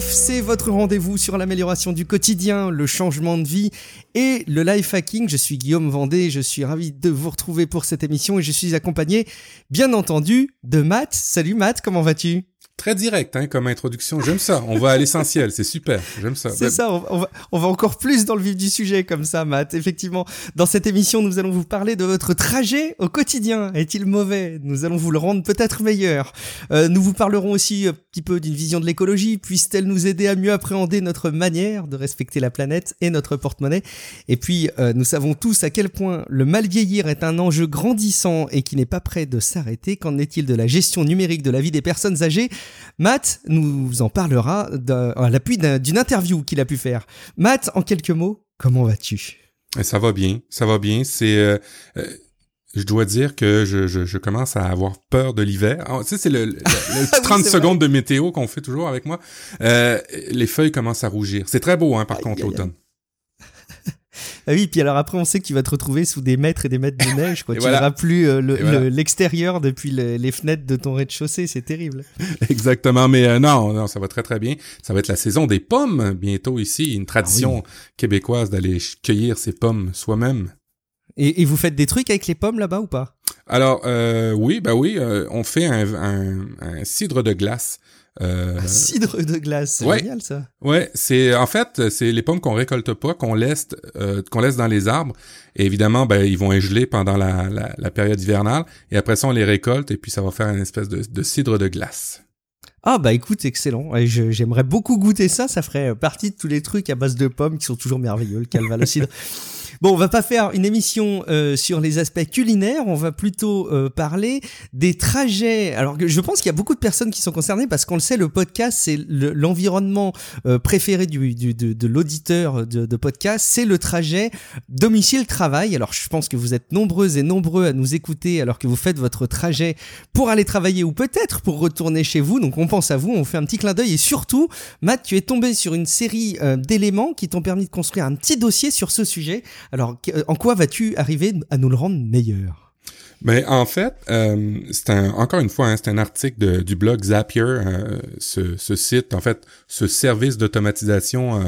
C'est votre rendez-vous sur l'amélioration du quotidien, le changement de vie et le life hacking. Je suis Guillaume Vendée, je suis ravi de vous retrouver pour cette émission et je suis accompagné, bien entendu, de Matt. Salut Matt, comment vas-tu? Très direct hein, comme introduction, j'aime ça. On va à l'essentiel, c'est super, j'aime ça. C'est ça, on va, on va, encore plus dans le vif du sujet comme ça, Matt. Effectivement, dans cette émission, nous allons vous parler de votre trajet au quotidien. Est-il mauvais? Nous allons vous le rendre peut-être meilleur. Euh, nous vous parlerons aussi un petit peu d'une vision de l'écologie. Puisse-t-elle nous aider à mieux appréhender notre manière de respecter la planète et notre porte-monnaie? Et puis, euh, nous savons tous à quel point le mal vieillir est un enjeu grandissant et qui n'est pas prêt de s'arrêter. Qu'en est-il de la gestion numérique de la vie des personnes âgées? Matt nous en parlera à l'appui d'une interview qu'il a pu faire. Matt, en quelques mots, comment vas-tu? Eh, Ça va bien, ça va bien. C'est euh, euh, je dois dire que je, je, commence à avoir peur de l'hiver. Ah, tu sais, c'est le, 30 secondes de météo qu'on fait toujours avec moi. Euh, les feuilles commencent à rougir. C'est très beau, hein, par contre, l'automne. Ah oui, puis alors après, on sait que tu vas te retrouver sous des mètres et des mètres de neige. Quoi. tu verras plus euh, l'extérieur depuis les fenêtres de ton rez-de-chaussée. C'est terrible. Exactement. Mais euh, non, non, ça va très, très bien. Ça va être la saison des pommes bientôt ici. Une tradition ah québécoise d'aller cueillir ses pommes soi-même. Et, vous faites des trucs avec les pommes là-bas ou pas? Alors euh, oui, bah oui, on fait un, un, cidre de glace euh... cidre de glace, c'est génial ça. Ouais, c'est en fait c'est les pommes qu'on récolte pas, qu'on laisse euh, qu'on laisse dans les arbres. Et évidemment, ben ils vont geler pendant la, la, la, période hivernale. Et après ça, on les récolte et puis ça va faire une espèce de, de cidre de glace. Ah bah écoute, excellent. J'aimerais beaucoup goûter ça. Ça ferait partie de tous les trucs à base de pommes qui sont toujours merveilleux, le calva, cidre. Bon, on va pas faire une émission euh, sur les aspects culinaires, on va plutôt euh, parler des trajets. Alors je pense qu'il y a beaucoup de personnes qui sont concernées parce qu'on le sait, le podcast c'est l'environnement euh, préféré du, du de, de l'auditeur de, de, podcast, c'est le trajet domicile-travail. Alors je pense que vous êtes nombreuses et nombreux à nous écouter alors que vous faites votre trajet pour aller travailler ou peut-être pour retourner chez vous. Donc on pense à vous, on fait un petit clin d'œil et surtout, Matt, tu es tombé sur une série d'éléments qui t'ont permis de construire un petit dossier sur ce sujet. Alors, euh, en quoi vas-tu arriver à nous le rendre meilleur? Mais ben, en fait, euh, c'est un, encore une fois, hein, c'est un article du blog Zapier, euh, ce, site, en fait, ce service d'automatisation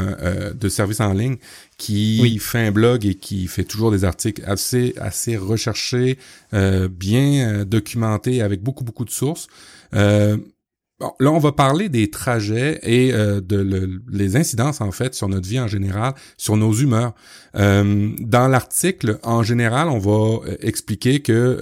de services en ligne qui fait un blog et qui fait toujours des articles assez assez recherchés, bien documentés avec beaucoup beaucoup de sources. Bon, là, on va parler des trajets et euh, de les incidences, en fait, sur notre vie en général, sur nos humeurs. Euh, dans l'article, en général, on va euh, expliquer que,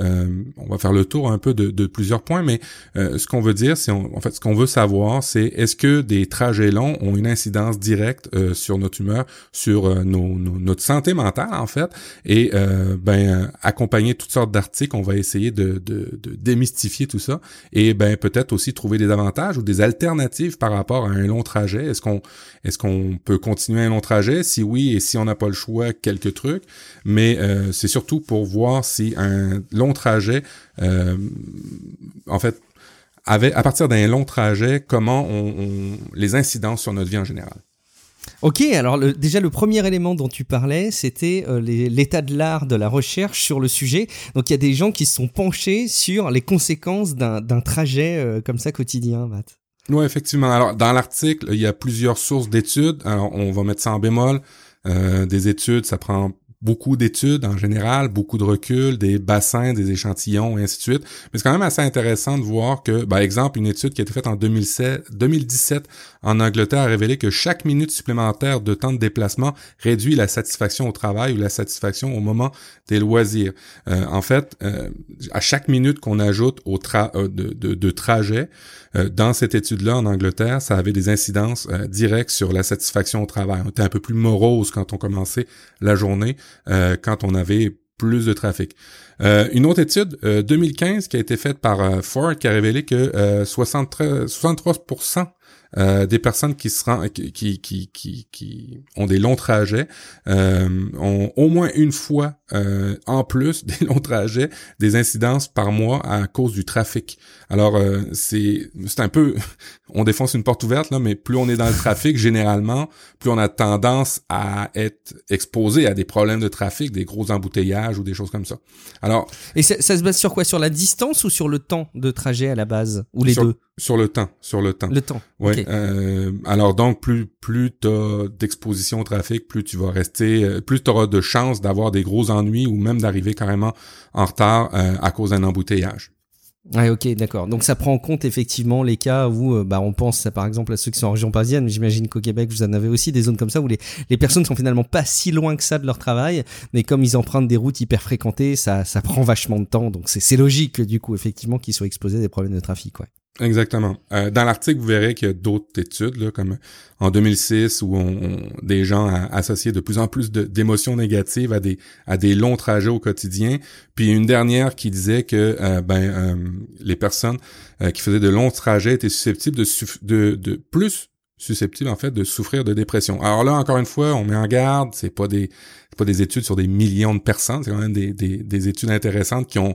on va faire le tour un peu de, plusieurs points, mais ce qu'on veut dire, c'est, en fait, ce qu'on veut savoir, c'est est-ce que des trajets longs ont une incidence directe sur notre humeur, sur notre santé mentale, en fait, et ben, accompagner toutes sortes d'articles, on va essayer de, de, de démystifier tout ça, et ben, peut-être aussi trouver des avantages ou des alternatives par rapport à un long trajet? Est-ce qu'on peut continuer un long trajet? Si oui, et si on n'a pas le choix, quelques trucs. Mais euh, c'est surtout pour voir si un long trajet, euh, en fait, à partir d'un long trajet, comment on, les incidences sur notre vie en général. Ok, alors déjà le premier élément dont tu parlais, c'était euh, l'état de l'art de la recherche sur le sujet. Donc il y a des gens qui se sont penchés sur les conséquences d'un trajet euh, comme ça quotidien, Matt. Oui, effectivement. Alors dans l'article, il y a plusieurs sources d'études. Alors on va mettre ça en bémol. Euh, des études, ça prend beaucoup d'études en général, beaucoup de recul, des bassins, des échantillons et ainsi de suite. Mais c'est quand même assez intéressant de voir que, par exemple, une étude qui a été faite en 2007, 2017 en Angleterre a révélé que chaque minute supplémentaire de temps de déplacement réduit la satisfaction au travail ou la satisfaction au moment des loisirs. Euh, en fait, euh, à chaque minute qu'on ajoute au tra euh, de, trajet, dans cette étude-là en Angleterre, ça avait des incidences directes sur la satisfaction au travail. On était un peu plus morose quand on commençait la journée, quand on avait plus de trafic. une autre étude, 2015, qui a été faite par Ford, qui a révélé que 63, 63% euh, des personnes qui, se qui, qui, qui, qui, ont des longs trajets euh, ont au moins une fois euh, en plus des longs trajets, des incidences par mois à cause du trafic. Alors euh, c'est c'est un peu on défonce une porte ouverte là, mais plus on est dans le trafic généralement, plus on a tendance à être exposé à des problèmes de trafic, des gros embouteillages ou des choses comme ça. Alors et ça, se base sur quoi? Sur la distance ou sur le temps de trajet à la base? Ou les deux? Sur le temps, sur le temps. Le temps. Oui. Euh, alors donc plus plus t'as d'exposition au trafic, plus tu vas rester, euh, plus tu auras de chances d'avoir des gros ennuis ou même d'arriver carrément en retard euh, à cause d'un embouteillage. Ouais, ok, d'accord. Donc ça prend en compte effectivement les cas où, euh, bah, on pense par exemple à ceux qui sont en région parisienne, mais j'imagine qu'au Québec vous en avez aussi des zones comme ça où les, les personnes sont finalement pas si loin que ça de leur travail, mais comme ils empruntent des routes hyper fréquentées, ça, ça prend vachement de temps. Donc c'est logique du coup effectivement qu'ils soient exposés à des problèmes de trafic, ouais. Exactement. Euh, dans l'article, vous verrez qu'il y a d'autres études, là, comme en 2006, où on, des gens associaient de plus en plus d'émotions négatives à des à des longs trajets au quotidien. Puis une dernière qui disait que euh, ben euh, les personnes qui faisaient de longs trajets étaient susceptibles de, de, de plus susceptibles en fait de souffrir de dépression. Alors là, encore une fois, on met en garde, c'est pas des pas des études sur des millions de personnes, c'est quand même des, des, des études intéressantes qui ont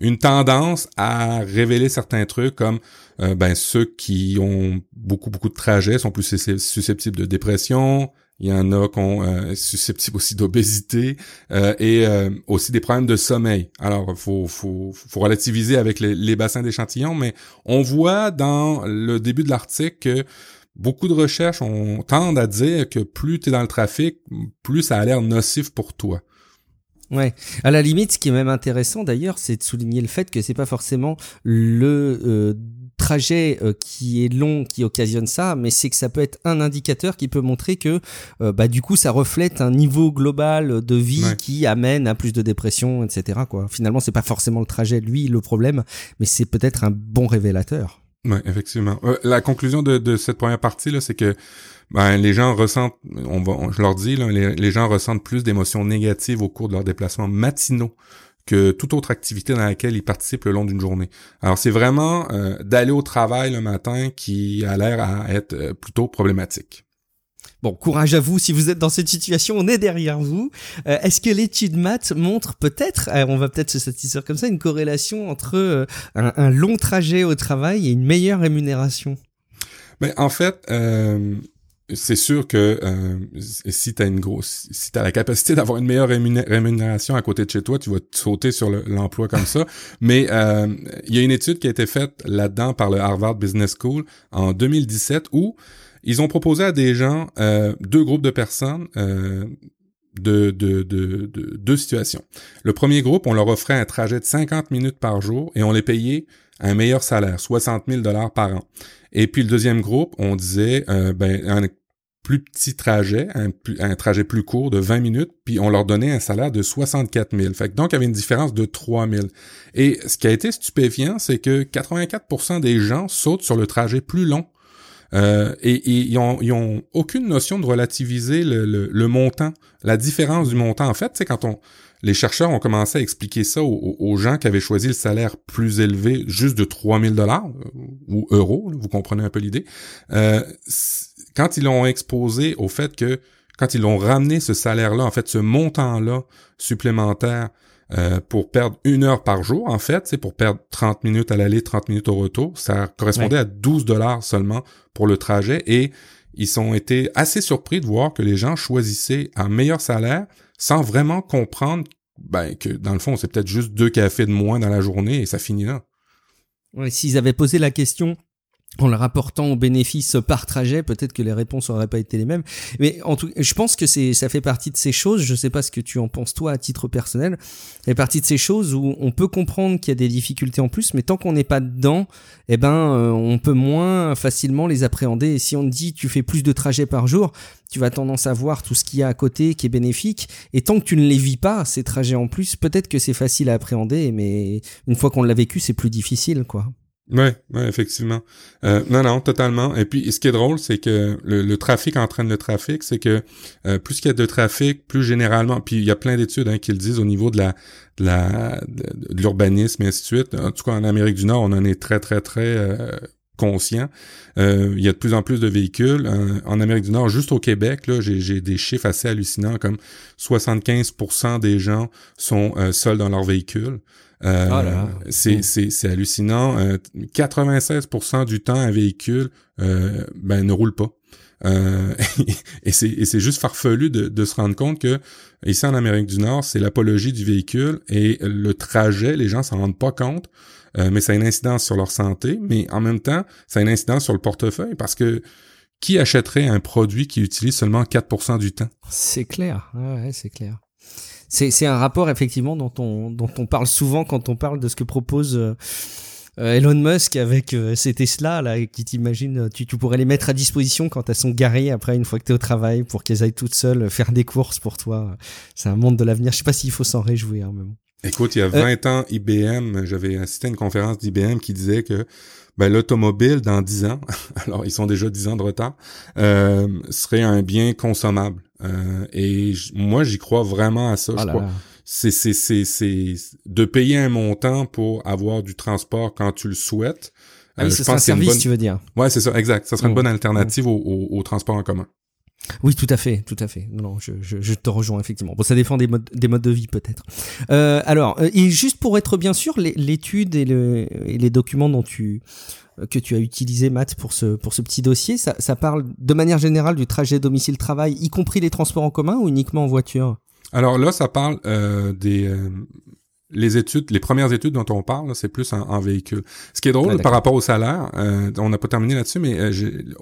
une tendance à révéler certains trucs comme euh, ben ceux qui ont beaucoup beaucoup de trajets sont plus susceptibles de dépression, il y en a qui sont euh, susceptibles aussi d'obésité euh, et aussi des problèmes de sommeil. Alors, faut, faut, faut relativiser avec les, les bassins d'échantillons, mais on voit dans le début de l'article que beaucoup de recherches ont, tendent à dire que plus tu es dans le trafic, plus ça a l'air nocif pour toi. Ouais. À la limite, ce qui est même intéressant d'ailleurs, c'est de souligner le fait que c'est pas forcément le euh, trajet euh, qui est long qui occasionne ça, mais c'est que ça peut être un indicateur qui peut montrer que euh, bah du coup ça reflète un niveau global de vie qui amène à plus de dépression, etc. Quoi. Finalement, c'est pas forcément le trajet lui le problème, mais c'est peut-être un bon révélateur. Ouais, effectivement. la conclusion de, de cette première partie là, c'est que ben, les gens ressentent, on va, je leur dis, là, les, gens ressentent plus d'émotions négatives au cours de leurs déplacements matinaux que toute autre activité dans laquelle ils participent le long d'une journée. Alors c'est vraiment euh, d'aller au travail le matin qui a l'air à être euh, plutôt problématique. Bon, courage à vous si vous êtes dans cette situation, on est derrière vous. Euh, est-ce que l'étude maths montre peut-être, on va peut-être se satisfaire comme ça, une corrélation entre un, un, long trajet au travail et une meilleure rémunération? Ben, en fait, c'est sûr que euh, si tu as une grosse si tu la capacité d'avoir une meilleure rémunération à côté de chez toi, tu vas sauter sur l'emploi comme ça, mais euh, il y a une étude qui a été faite là-dedans par le Harvard Business School en 2017 où ils ont proposé à des gens euh, deux groupes de personnes de, de, de, de, deux situations. Le premier groupe, on leur offrait un trajet de 50 minutes par jour et on les payait un meilleur salaire, 60 000 dollars par an. Et puis le deuxième groupe, on disait euh, ben, un plus petit trajet, un, un, trajet plus court de 20 minutes, puis on leur donnait un salaire de 64 000. Fait que donc, il y avait une différence de 3 000. Et ce qui a été stupéfiant, c'est que 84% des gens sautent sur le trajet plus long. Euh, et, ils, ont, ils ont aucune notion de relativiser le, le, montant, la différence du montant. En fait, c'est quand on les chercheurs ont commencé à expliquer ça aux, gens qui avaient choisi le salaire plus élevé, juste de 3000 dollars euh, ou euros, vous comprenez un peu l'idée. Euh, quand ils l'ont exposé au fait que quand ils l'ont ramené ce salaire-là, en fait, ce montant-là supplémentaire euh, pour perdre une heure par jour, en fait, c'est pour perdre 30 minutes à l'aller, 30 minutes au retour, ça correspondait à 12 dollars seulement pour le trajet et ils ont été assez surpris de voir que les gens choisissaient un meilleur salaire sans vraiment comprendre ben, que dans le fond, c'est peut-être juste deux cafés de moins dans la journée et ça finit là. Ouais, S'ils avaient posé la question en le rapportant aux bénéfices par trajet, peut-être que les réponses n'auraient pas été les mêmes. Mais en tout, je pense que c'est, ça fait partie de ces choses. Je sais pas ce que tu en penses toi à titre personnel. Ça fait partie de ces choses où on peut comprendre qu'il y a des difficultés en plus, mais tant qu'on n'est pas dedans, eh ben, euh, on peut moins facilement les appréhender. Et si on te dit tu fais plus de trajets par jour, tu vas tendance à voir tout ce qu'il y a à côté qui est bénéfique. Et tant que tu ne les vis pas, ces trajets en plus, peut-être que c'est facile à appréhender, mais une fois qu'on l'a vécu, c'est plus difficile, quoi. Ouais, ouais, effectivement. Euh, non, non, totalement. Et puis, ce qui est drôle, c'est que le, trafic entraîne le trafic, c'est que euh, plus qu'il y a de trafic, plus généralement, puis il y a plein d'études hein, qui le disent au niveau de la de la de, l'urbanisme et ainsi de suite. En tout cas, en Amérique du Nord, on en est très, très, très euh, conscient. Euh, il y a de plus en plus de véhicules. en Amérique du Nord, juste au Québec, là, j'ai des chiffres assez hallucinants, comme 75% des gens sont seuls dans leur véhicule. Euh, c'est, c'est, hallucinant. 96% du temps, un véhicule ben, ne roule pas. Euh, et c'est juste farfelu de, de, se rendre compte que ici en Amérique du Nord, c'est l'apologie du véhicule et le trajet, les gens s'en rendent pas compte, euh, mais ça a une incidence sur leur santé, mais en même temps, ça a une incidence sur le portefeuille parce que qui achèterait un produit qui utilise seulement 4% du temps? C'est clair, ouais, c'est clair. C'est un rapport effectivement dont on, dont on parle souvent quand on parle de ce que propose... Euh, Elon Musk avec euh, ces Tesla là qui t'imagine tu, tu pourrais les mettre à disposition quand elles sont garées après une fois que tu es au travail pour qu'elles aillent toutes seules faire des courses pour toi. C'est un monde de l'avenir. Je sais pas s'il faut s'en réjouir même. Écoute, il y a 20 euh, ans IBM, j'avais assisté à une conférence d'IBM qui disait que ben, l'automobile dans 10 ans, alors ils sont déjà 10 ans de retard, euh, serait un bien consommable. Euh, et moi, j'y crois vraiment à ça. je oh crois c'est c'est c'est c'est de payer un montant pour avoir du transport quand tu le souhaites. Ah oui, euh, c'est un service, tu veux dire. Ouais, c'est ça, exact. Ça serait une bonne alternative au, au, transport en commun. Oui, tout à fait, tout à fait. Non, je, je, je te rejoins effectivement. Bon, ça dépend des modes, des modes de vie peut-être. Euh, alors, euh, et juste pour être bien sûr, l'étude et, le, et les documents dont tu que tu as utilisé, Matt, pour ce, pour ce petit dossier, ça, ça parle de manière générale du trajet domicile-travail, y compris les transports en commun ou uniquement en voiture? Alors là, ça parle euh, des euh, les études, les premières études dont on parle, c'est plus en, véhicule. Ce qui est drôle par rapport au salaire, euh, on n'a pas terminé là-dessus, mais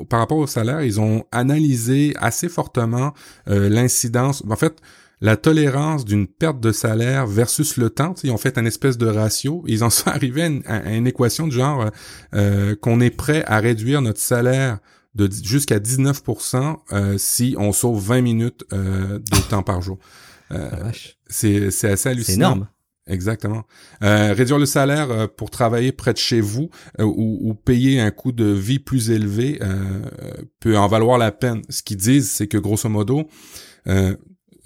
par rapport au salaire, ils ont analysé assez fortement l'incidence. En fait, la tolérance d'une perte de salaire versus le temps. Ils ont fait un espèce de ratio. Ils en sont arrivés à une, équation du genre qu'on est prêt à réduire notre salaire de jusqu'à 19% si on sauve 20 minutes de temps par jour. Euh, c'est c'est assez hallucinant. C'est énorme. Exactement. Euh, réduire le salaire euh, pour travailler près de chez vous ou, ou, payer un coût de vie plus élevé peut en valoir la peine. Ce qu'ils disent, c'est que grosso modo,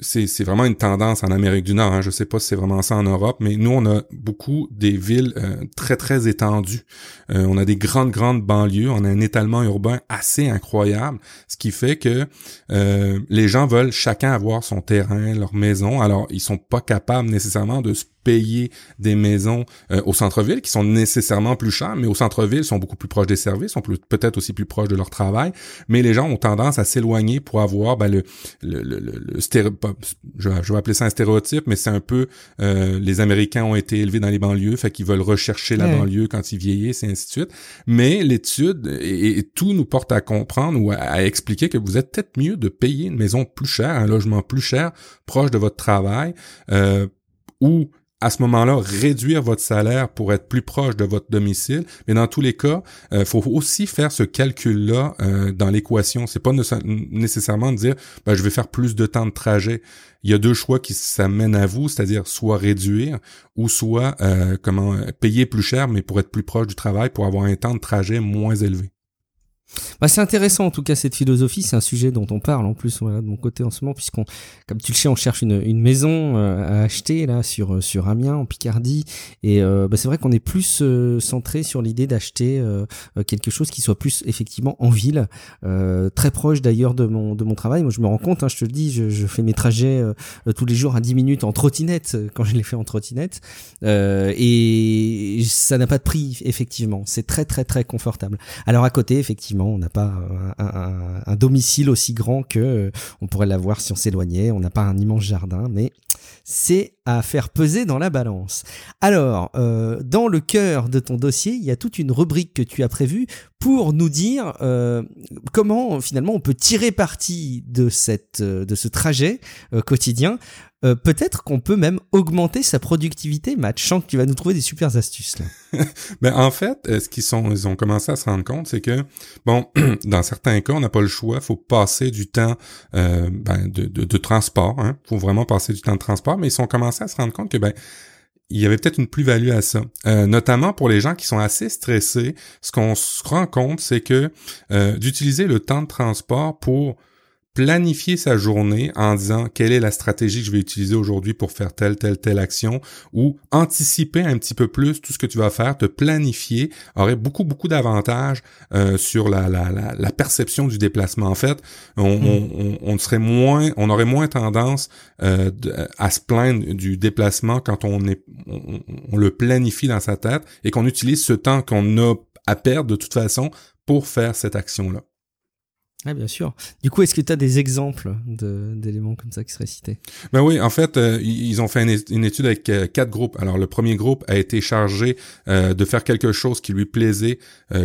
c'est vraiment une tendance en Amérique du Nord. Hein. Je sais pas si c'est vraiment ça en Europe, mais nous, on a beaucoup des villes euh, très, très étendues. Euh, on a des grandes, grandes banlieues. On a un étalement urbain assez incroyable, ce qui fait que euh, les gens veulent chacun avoir son terrain, leur maison. Alors, ils sont pas capables nécessairement de se payer des maisons euh, au centre-ville qui sont nécessairement plus chères, mais au centre-ville sont beaucoup plus proches des services, sont peut-être aussi plus proches de leur travail, mais les gens ont tendance à s'éloigner pour avoir ben, le, le, le, le je, vais appeler ça un stéréotype, mais c'est un peu euh, les Américains ont été élevés dans les banlieues, fait qu'ils veulent rechercher la banlieue quand ils vieillissent et ainsi de suite. Mais l'étude et, tout nous porte à comprendre ou à, expliquer que vous êtes peut-être mieux de payer une maison plus chère, un logement plus cher, proche de votre travail, euh, ou à ce moment-là, réduire votre salaire pour être plus proche de votre domicile. Mais dans tous les cas, il euh, faut aussi faire ce calcul-là euh, dans l'équation. C'est pas nécessairement de dire ben, je vais faire plus de temps de trajet. Il y a deux choix qui s'amènent à vous, c'est-à-dire soit réduire ou soit euh, comment payer plus cher, mais pour être plus proche du travail, pour avoir un temps de trajet moins élevé. Bah, c'est intéressant en tout cas cette philosophie, c'est un sujet dont on parle en plus de mon côté en ce moment puisqu'on, comme tu le sais, on cherche une, une maison euh, à acheter là sur euh, sur Amiens en Picardie. Et euh, bah, c'est vrai qu'on est plus centré sur l'idée d'acheter quelque chose qui soit plus effectivement en ville, très proche d'ailleurs de mon de mon travail. Moi je me rends compte, hein, je te le dis, je, je fais mes trajets tous les jours à 10 minutes en trottinette quand je les fais en trottinette. Et ça n'a pas de prix effectivement, c'est très très très confortable. Alors à côté effectivement on n'a pas un, domicile aussi grand que euh, on pourrait l'avoir si on s'éloignait. On n'a pas un immense jardin, mais c'est à faire peser dans la balance. Alors, euh, dans le cœur de ton dossier, il y a toute une rubrique que tu as prévue pour nous dire euh, comment finalement on peut tirer parti de cette de ce trajet quotidien euh, peut-être qu'on peut même augmenter sa productivité, Matt. Je sens que tu vas nous trouver des super astuces là. ben, en fait, euh, ce qu'ils sont, ils ont commencé à se rendre compte, c'est que bon, dans certains cas, on n'a pas le choix. faut passer du temps euh, ben, de, transport. Hein. faut vraiment passer du temps de transport. Mais ils sont commencé à se rendre compte que ben il y avait peut-être une plus-value à ça. Notamment pour les gens qui sont assez stressés, ce qu'on se rend compte, c'est que d'utiliser le temps de transport pour planifier sa journée en disant quelle est la stratégie que je vais utiliser aujourd'hui pour faire telle, telle, telle action ou anticiper un petit peu plus tout ce que tu vas faire, te planifier aurait beaucoup, beaucoup d'avantages euh, sur la, la, la, la, perception du déplacement. En fait, on, mm. on, on, serait moins, on aurait moins tendance euh, à se plaindre du déplacement quand on, est, on, on le planifie dans sa tête et qu'on utilise ce temps qu'on a à perdre de toute façon pour faire cette action-là. Ah, bien sûr. Du coup, est-ce que tu as des exemples d'éléments comme ça qui seraient cités? Ben oui, en fait, euh, ils ont fait une, étude avec euh, quatre groupes. Alors, le premier groupe a été chargé euh, de faire quelque chose qui lui plaisait,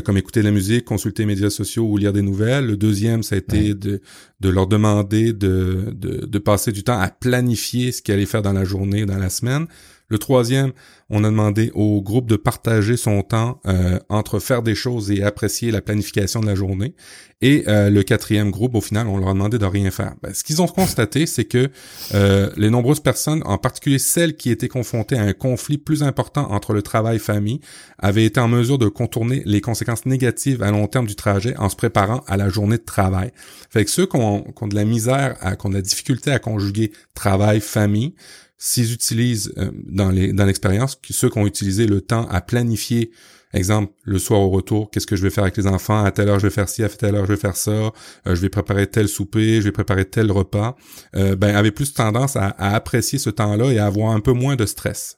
comme écouter de la musique, consulter les médias sociaux ou lire des nouvelles. Le deuxième, ça a été de, de leur demander de, de, de passer du temps à planifier ce qu'ils allaient faire dans la journée, dans la semaine. Le troisième, on a demandé au groupe de partager son temps euh, entre faire des choses et apprécier la planification de la journée. Et euh, le quatrième groupe, au final, on leur a demandé de rien faire. Ben, ce qu'ils ont constaté, c'est que euh, les nombreuses personnes, en particulier celles qui étaient confrontées à un conflit plus important entre le travail et famille, avaient été en mesure de contourner les conséquences négatives à long terme du trajet en se préparant à la journée de travail. Fait que ceux qui ont, qui ont de la misère, qui ont de la difficulté à conjuguer travail-famille, s'ils utilisent euh, dans dans l'expérience ceux qui ont utilisé le temps à planifier exemple le soir au retour qu'est-ce que je vais faire avec les enfants à telle heure je vais faire ci à telle heure je vais faire ça euh, je vais préparer tel souper je vais préparer tel repas euh, ben avaient plus tendance à, apprécier ce temps-là et à avoir un peu moins de stress.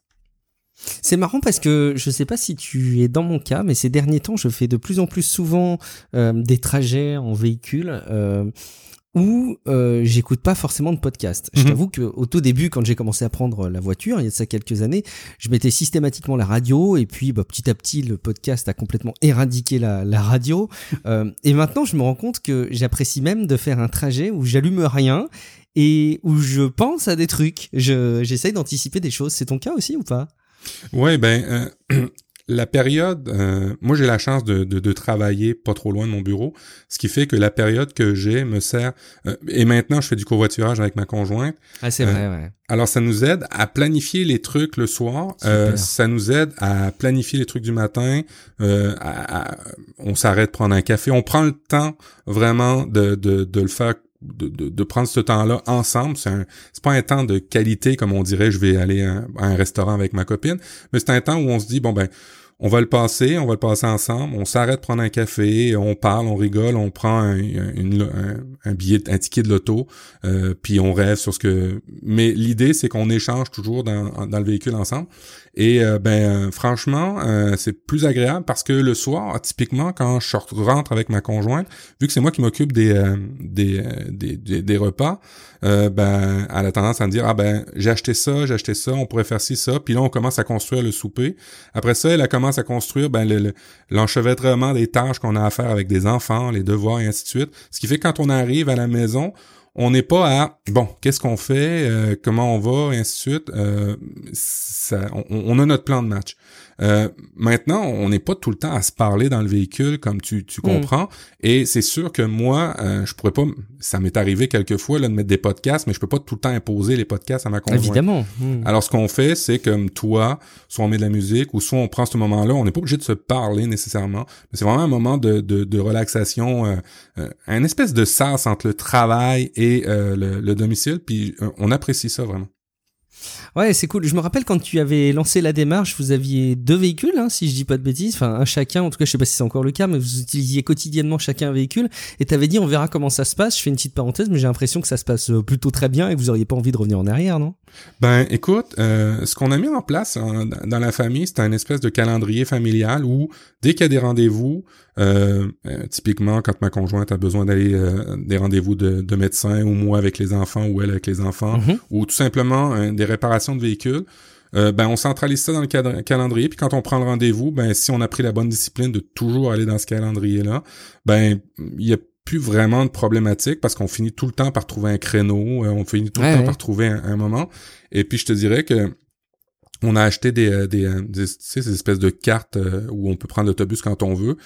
C'est marrant parce que je sais pas si tu es dans mon cas, mais ces derniers temps, je fais de plus en plus souvent des trajets en véhicule où euh, j'écoute pas forcément de podcast. Je mhm. t'avoue qu'au tout début, quand j'ai commencé à prendre la voiture, il y a de ça quelques années, je mettais systématiquement la radio et puis bah, petit à petit, le podcast a complètement éradiqué la, la radio. Euh, et maintenant, je me rends compte que j'apprécie même de faire un trajet où j'allume rien et où je pense à des trucs. J'essaye d'anticiper des choses. C'est ton cas aussi ou pas? Ouais, ben euh, la période, euh, moi j'ai la chance de, de, travailler pas trop loin de mon bureau, ce qui fait que la période que j'ai me sert. Euh, et maintenant, je fais du covoiturage avec ma conjointe. Ah, c'est vrai, ouais. Alors, ça nous aide à planifier les trucs le soir. ça nous aide à planifier les trucs du matin. on s'arrête prendre un café. On prend le temps vraiment de, de, de le faire de, de, prendre ce temps-là ensemble. C'est, un, c'est pas un temps de qualité comme on dirait je vais aller à, un restaurant avec ma copine, mais c'est un temps où on se dit bon ben on va le passer, on va le passer ensemble, on s'arrête prendre un café, on parle, on rigole, on prend un, billet, un ticket de l'auto, euh, puis on rêve sur ce que. Mais l'idée c'est qu'on échange toujours dans, le véhicule ensemble. Et euh, ben franchement, euh, c'est plus agréable parce que le soir, typiquement, quand je rentre avec ma conjointe, vu que c'est moi qui m'occupe des, euh, des, repas, ben elle a tendance à me dire ah ben j'ai acheté ça, j'ai acheté ça, on pourrait faire ci ça. Puis là on commence à construire le souper. Après ça, elle à construire ben l'enchevêtrement des tâches qu'on a à faire avec des enfants, les devoirs et ainsi de suite. Ce qui fait que quand on arrive à la maison, on n'est pas à bon, qu'est-ce qu'on fait, euh, comment on va, et ainsi de suite. Euh, ça, on, a notre plan de match. Euh, maintenant, on n'est pas tout le temps à se parler dans le véhicule, comme tu, tu hmm. comprends. Et c'est sûr que moi, euh, je pourrais pas. Ça m'est arrivé quelquefois là, de mettre des podcasts, mais je peux pas tout le temps imposer les podcasts à ma conjointe. Évidemment. Hmm. Alors, ce qu'on fait, c'est comme toi, soit on met de la musique, ou soit on prend ce moment-là. On n'est pas obligé de se parler nécessairement, mais c'est vraiment un moment de, de, de relaxation, euh, euh un espèce de sas entre le travail et le, le domicile. Puis on apprécie ça vraiment. Ouais, c'est cool. Je me rappelle quand tu avais lancé la démarche, vous aviez deux véhicules, hein, si je dis pas de bêtises, enfin un chacun. En tout cas, je sais pas si c'est encore le cas, mais vous utilisiez quotidiennement chacun un véhicule. Et t'avais dit, on verra comment ça se passe. Je fais une petite parenthèse, mais j'ai l'impression que ça se passe euh, plutôt très bien et que vous auriez pas envie de revenir en arrière, non? Ben, écoute, euh, ce qu'on a mis en place dans la famille, c'est un espèce de calendrier familial où dès qu'il y a des rendez-vous, euh, euh, typiquement, quand ma conjointe a besoin d'aller euh, des rendez-vous de, de médecin, ou moi avec les enfants, ou elle avec les enfants, mhm. ou tout simplement des réparations de véhicules, ben on centralise ça dans le calendrier. Puis quand on prend le rendez-vous, ben si on a pris la bonne discipline de toujours aller dans ce calendrier-là, ben il y a plus vraiment de problématique parce qu'on finit tout le temps par trouver un créneau, on finit tout le temps par trouver un, un, moment. Et puis je te dirais que on a acheté des, euh, des, euh, ces espèces de cartes euh, où on peut prendre l'autobus quand on veut.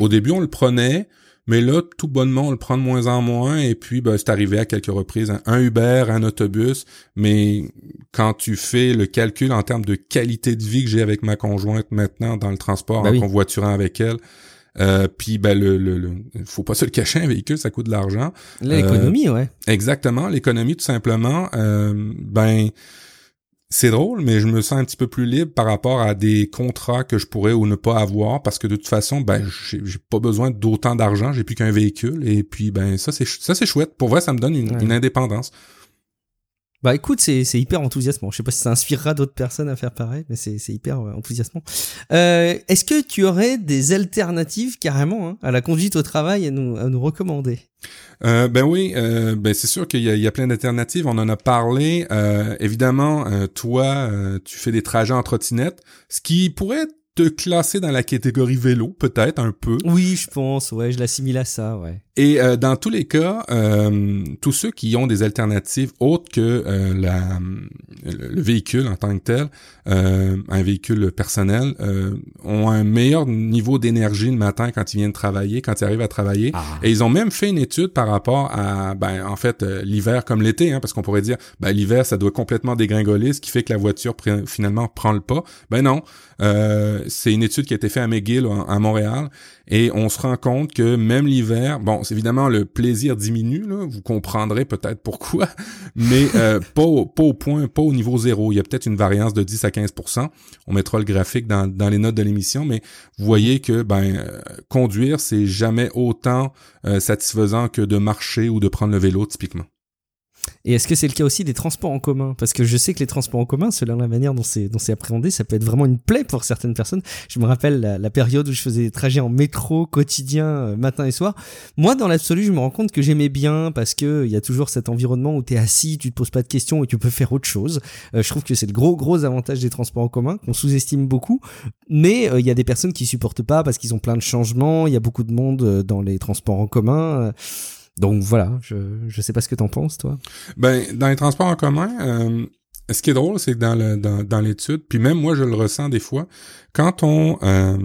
Au début, on le prenait, mais là, tout bonnement, on le prend de moins en moins. Et puis, ben, c'est arrivé à quelques reprises. Un Uber, un autobus. Mais quand tu fais le calcul en termes de qualité de vie que j'ai avec ma conjointe maintenant dans le transport, ben en convoiturant avec elle, Euh, puis ben le, le, le, faut pas se le cacher, un véhicule ça coûte de l'argent. L'économie, ouais. Exactement, l'économie tout simplement. ben c'est drôle, mais je me sens un petit peu plus libre par rapport à des contrats que je pourrais ou ne pas avoir parce que de toute façon, ben j'ai pas besoin d'autant d'argent, j'ai plus qu'un véhicule et puis ben ça c'est ça c'est chouette. Pour vrai, ça me donne une indépendance. Bah écoute, c'est hyper enthousiasmant. Je sais pas si ça inspirera d'autres personnes à faire pareil, mais c'est hyper euh, enthousiasmant. Euh, Est-ce que tu aurais des alternatives carrément hein, à la conduite au travail à nous, à nous recommander? Euh, ben oui, euh, ben c'est sûr qu'il y, y, a plein d'alternatives. On en a parlé. Euh, évidemment, euh, toi, tu fais des trajets en trottinette, ce qui pourrait te classer dans la catégorie vélo, peut-être un peu. Oui, je pense. Ouais, je l'assimile à ça. Ouais. Et euh, dans tous les cas, euh, tous ceux qui ont des alternatives autres que euh, la, le, véhicule en tant que tel, un véhicule personnel, ont un meilleur niveau d'énergie le matin quand ils viennent travailler, quand ils arrivent à travailler. Ah. Et ils ont même fait une étude par rapport à, ben, en fait, l'hiver comme l'été, hein, parce qu'on pourrait dire, ben, l'hiver, ça doit complètement dégringoler, ce qui fait que la voiture finalement prend le pas. Ben non, c'est une étude qui a été faite à McGill, à Montréal, et on se rend compte que même l'hiver, bon, évidemment le plaisir diminue, vous comprendrez peut-être pourquoi, mais euh, pas, au, point, pas au niveau zéro. Il y a peut-être une variance de 10 à 15% On mettra le graphique dans, dans les notes de l'émission, mais vous voyez que ben euh, conduire, c'est jamais autant euh, satisfaisant que de marcher ou de prendre le vélo typiquement. Et est-ce que c'est le cas aussi des transports en commun? Parce que je sais que les transports en commun, selon la manière dont c'est dont c'est appréhendé, ça peut être vraiment une plaie pour certaines personnes. Je me rappelle la, période où je faisais des trajets en métro quotidien, euh, matin et soir. Moi, dans l'absolu, je me rends compte que j'aimais bien parce que il y a toujours cet environnement où tu es assis, tu te poses pas de questions et tu peux faire autre chose. Euh, je trouve que c'est le gros gros avantage des transports en commun qu'on sous-estime beaucoup. Mais euh, il y a des personnes qui supportent pas parce qu'ils ont plein de changements. Il y a beaucoup de monde dans les transports en commun. Donc voilà, je je sais pas ce que t'en penses toi. Ben dans les transports en commun, euh, ce qui est drôle, c'est que dans le dans, dans l'étude, puis même moi je le ressens des fois, quand on euh,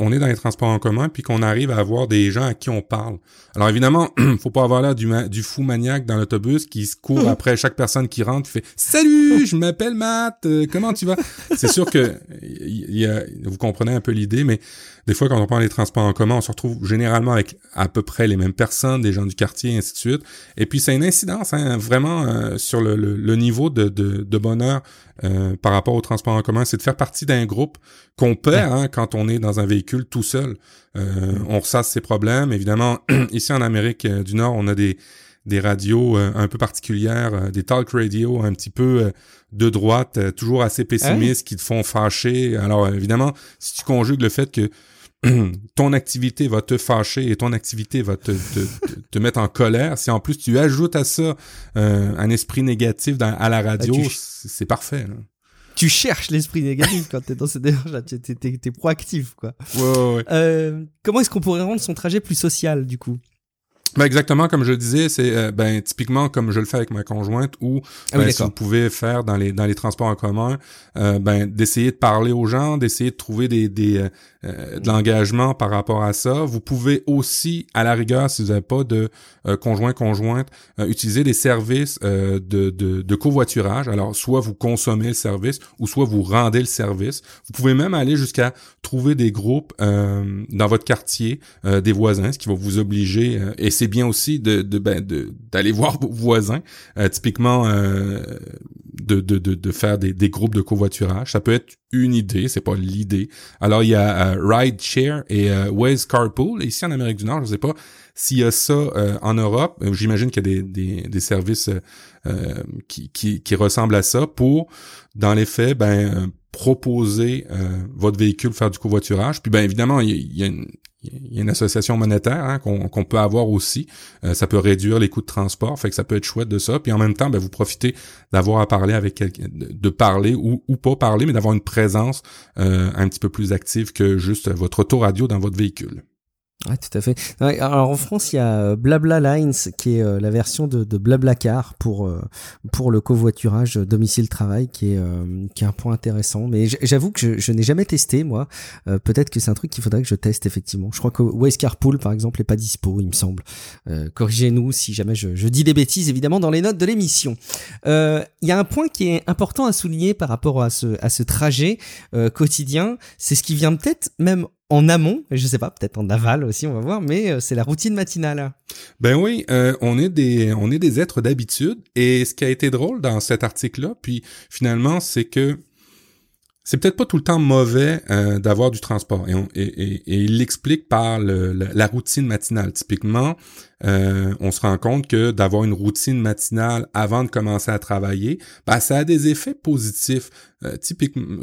on est dans les transports en commun puis qu'on arrive à avoir des gens à qui on parle. Alors évidemment, faut pas avoir là du, du fou maniaque dans l'autobus qui se court après chaque personne qui rentre, fait "Salut, je m'appelle Matt, euh, comment tu vas C'est sûr que y a, vous comprenez un peu l'idée mais des fois, quand on parle des transports en commun, on se retrouve généralement avec à peu près les mêmes personnes, des gens du quartier, et ainsi de suite. Et puis, c'est une incidence hein, vraiment euh, sur le, le, niveau de, de, de bonheur euh, par rapport au transport en commun. C'est de faire partie d'un groupe qu'on perd hein, quand on est dans un véhicule tout seul. Euh, on ressasse ses problèmes. Évidemment, ici en Amérique du Nord, on a des des radios un peu particulières, des talk radio un petit peu de droite, toujours assez pessimistes, qui te font fâcher. Alors évidemment, si tu conjugues le fait que ton activité va te fâcher et ton activité va te, te, mettre en colère, si en plus tu ajoutes à ça euh, un esprit négatif à la radio, ah, c'est parfait. Tu cherches l'esprit négatif quand t'es dans cette démarche, t'es, t'es, proactif, quoi. Ouais, euh, comment est-ce qu'on pourrait rendre son trajet plus social, du coup? Ben exactement comme je le disais, c'est euh, ben typiquement comme je le fais avec ma conjointe ou ah ben, si vous pouvez faire dans les dans les transports en commun, euh, ben d'essayer de parler aux gens, d'essayer de trouver des des euh, de l'engagement par rapport à ça. Vous pouvez aussi à la rigueur si vous n'avez pas de conjoint conjointe utiliser des services de, de de covoiturage. Alors soit vous consommez le service ou soit vous rendez le service. Vous pouvez même aller jusqu'à trouver des groupes dans votre quartier des voisins, ce qui va vous obliger et c'est bien aussi de ben, d'aller voir vos voisins, euh, typiquement euh, de, de, de, faire des, des groupes de covoiturage. Ça peut être une idée, c'est pas l'idée. Alors il y a euh, Ride Share et Waze Carpool. ici en Amérique du Nord, je sais pas s'il y a ça en Europe. J'imagine qu'il y a des, des, des services qui, qui, qui ressemblent à ça pour, dans les faits, ben proposer votre véhicule faire du covoiturage. Puis ben évidemment, il y, a une, association monétaire hein, qu'on peut avoir aussi. Euh, ça peut réduire les coûts de transport, fait que ça peut être chouette de ça. Puis en même temps, ben, vous profitez d'avoir à parler avec quelqu'un, de parler ou, ou pas parler, mais d'avoir une présence euh, un petit peu plus active que juste votre autoradio dans votre véhicule. Ouais, tout à fait. Alors en France, il y a euh, Blabla Lines qui est euh, la version de, de Blablacar pour euh, pour le covoiturage domicile-travail qui est qui est un point intéressant. Mais j'avoue que je, n'ai jamais testé moi. Peut-être que c'est un truc qu'il faudrait que je teste effectivement. Je crois que Waze Carpool par exemple est pas dispo, il me semble. Corrigez-nous si jamais je, je, dis des bêtises évidemment dans les notes de l'émission. Il y a un point qui est important à souligner par rapport à ce à ce trajet quotidien, c'est ce qui vient peut-être même en amont, je sais pas, peut-être en aval aussi, on va voir, mais euh, c'est la routine matinale. Ben oui, euh, on est des on est des êtres d'habitude et ce qui a été drôle dans cet article-là, puis finalement, c'est que c'est peut-être pas tout le temps mauvais euh, d'avoir du transport. Et, et, il l'explique par la, routine matinale. Typiquement, euh, on se rend compte que d'avoir une routine matinale avant de commencer à travailler, ben, ça a des effets positifs. Euh, typiquement,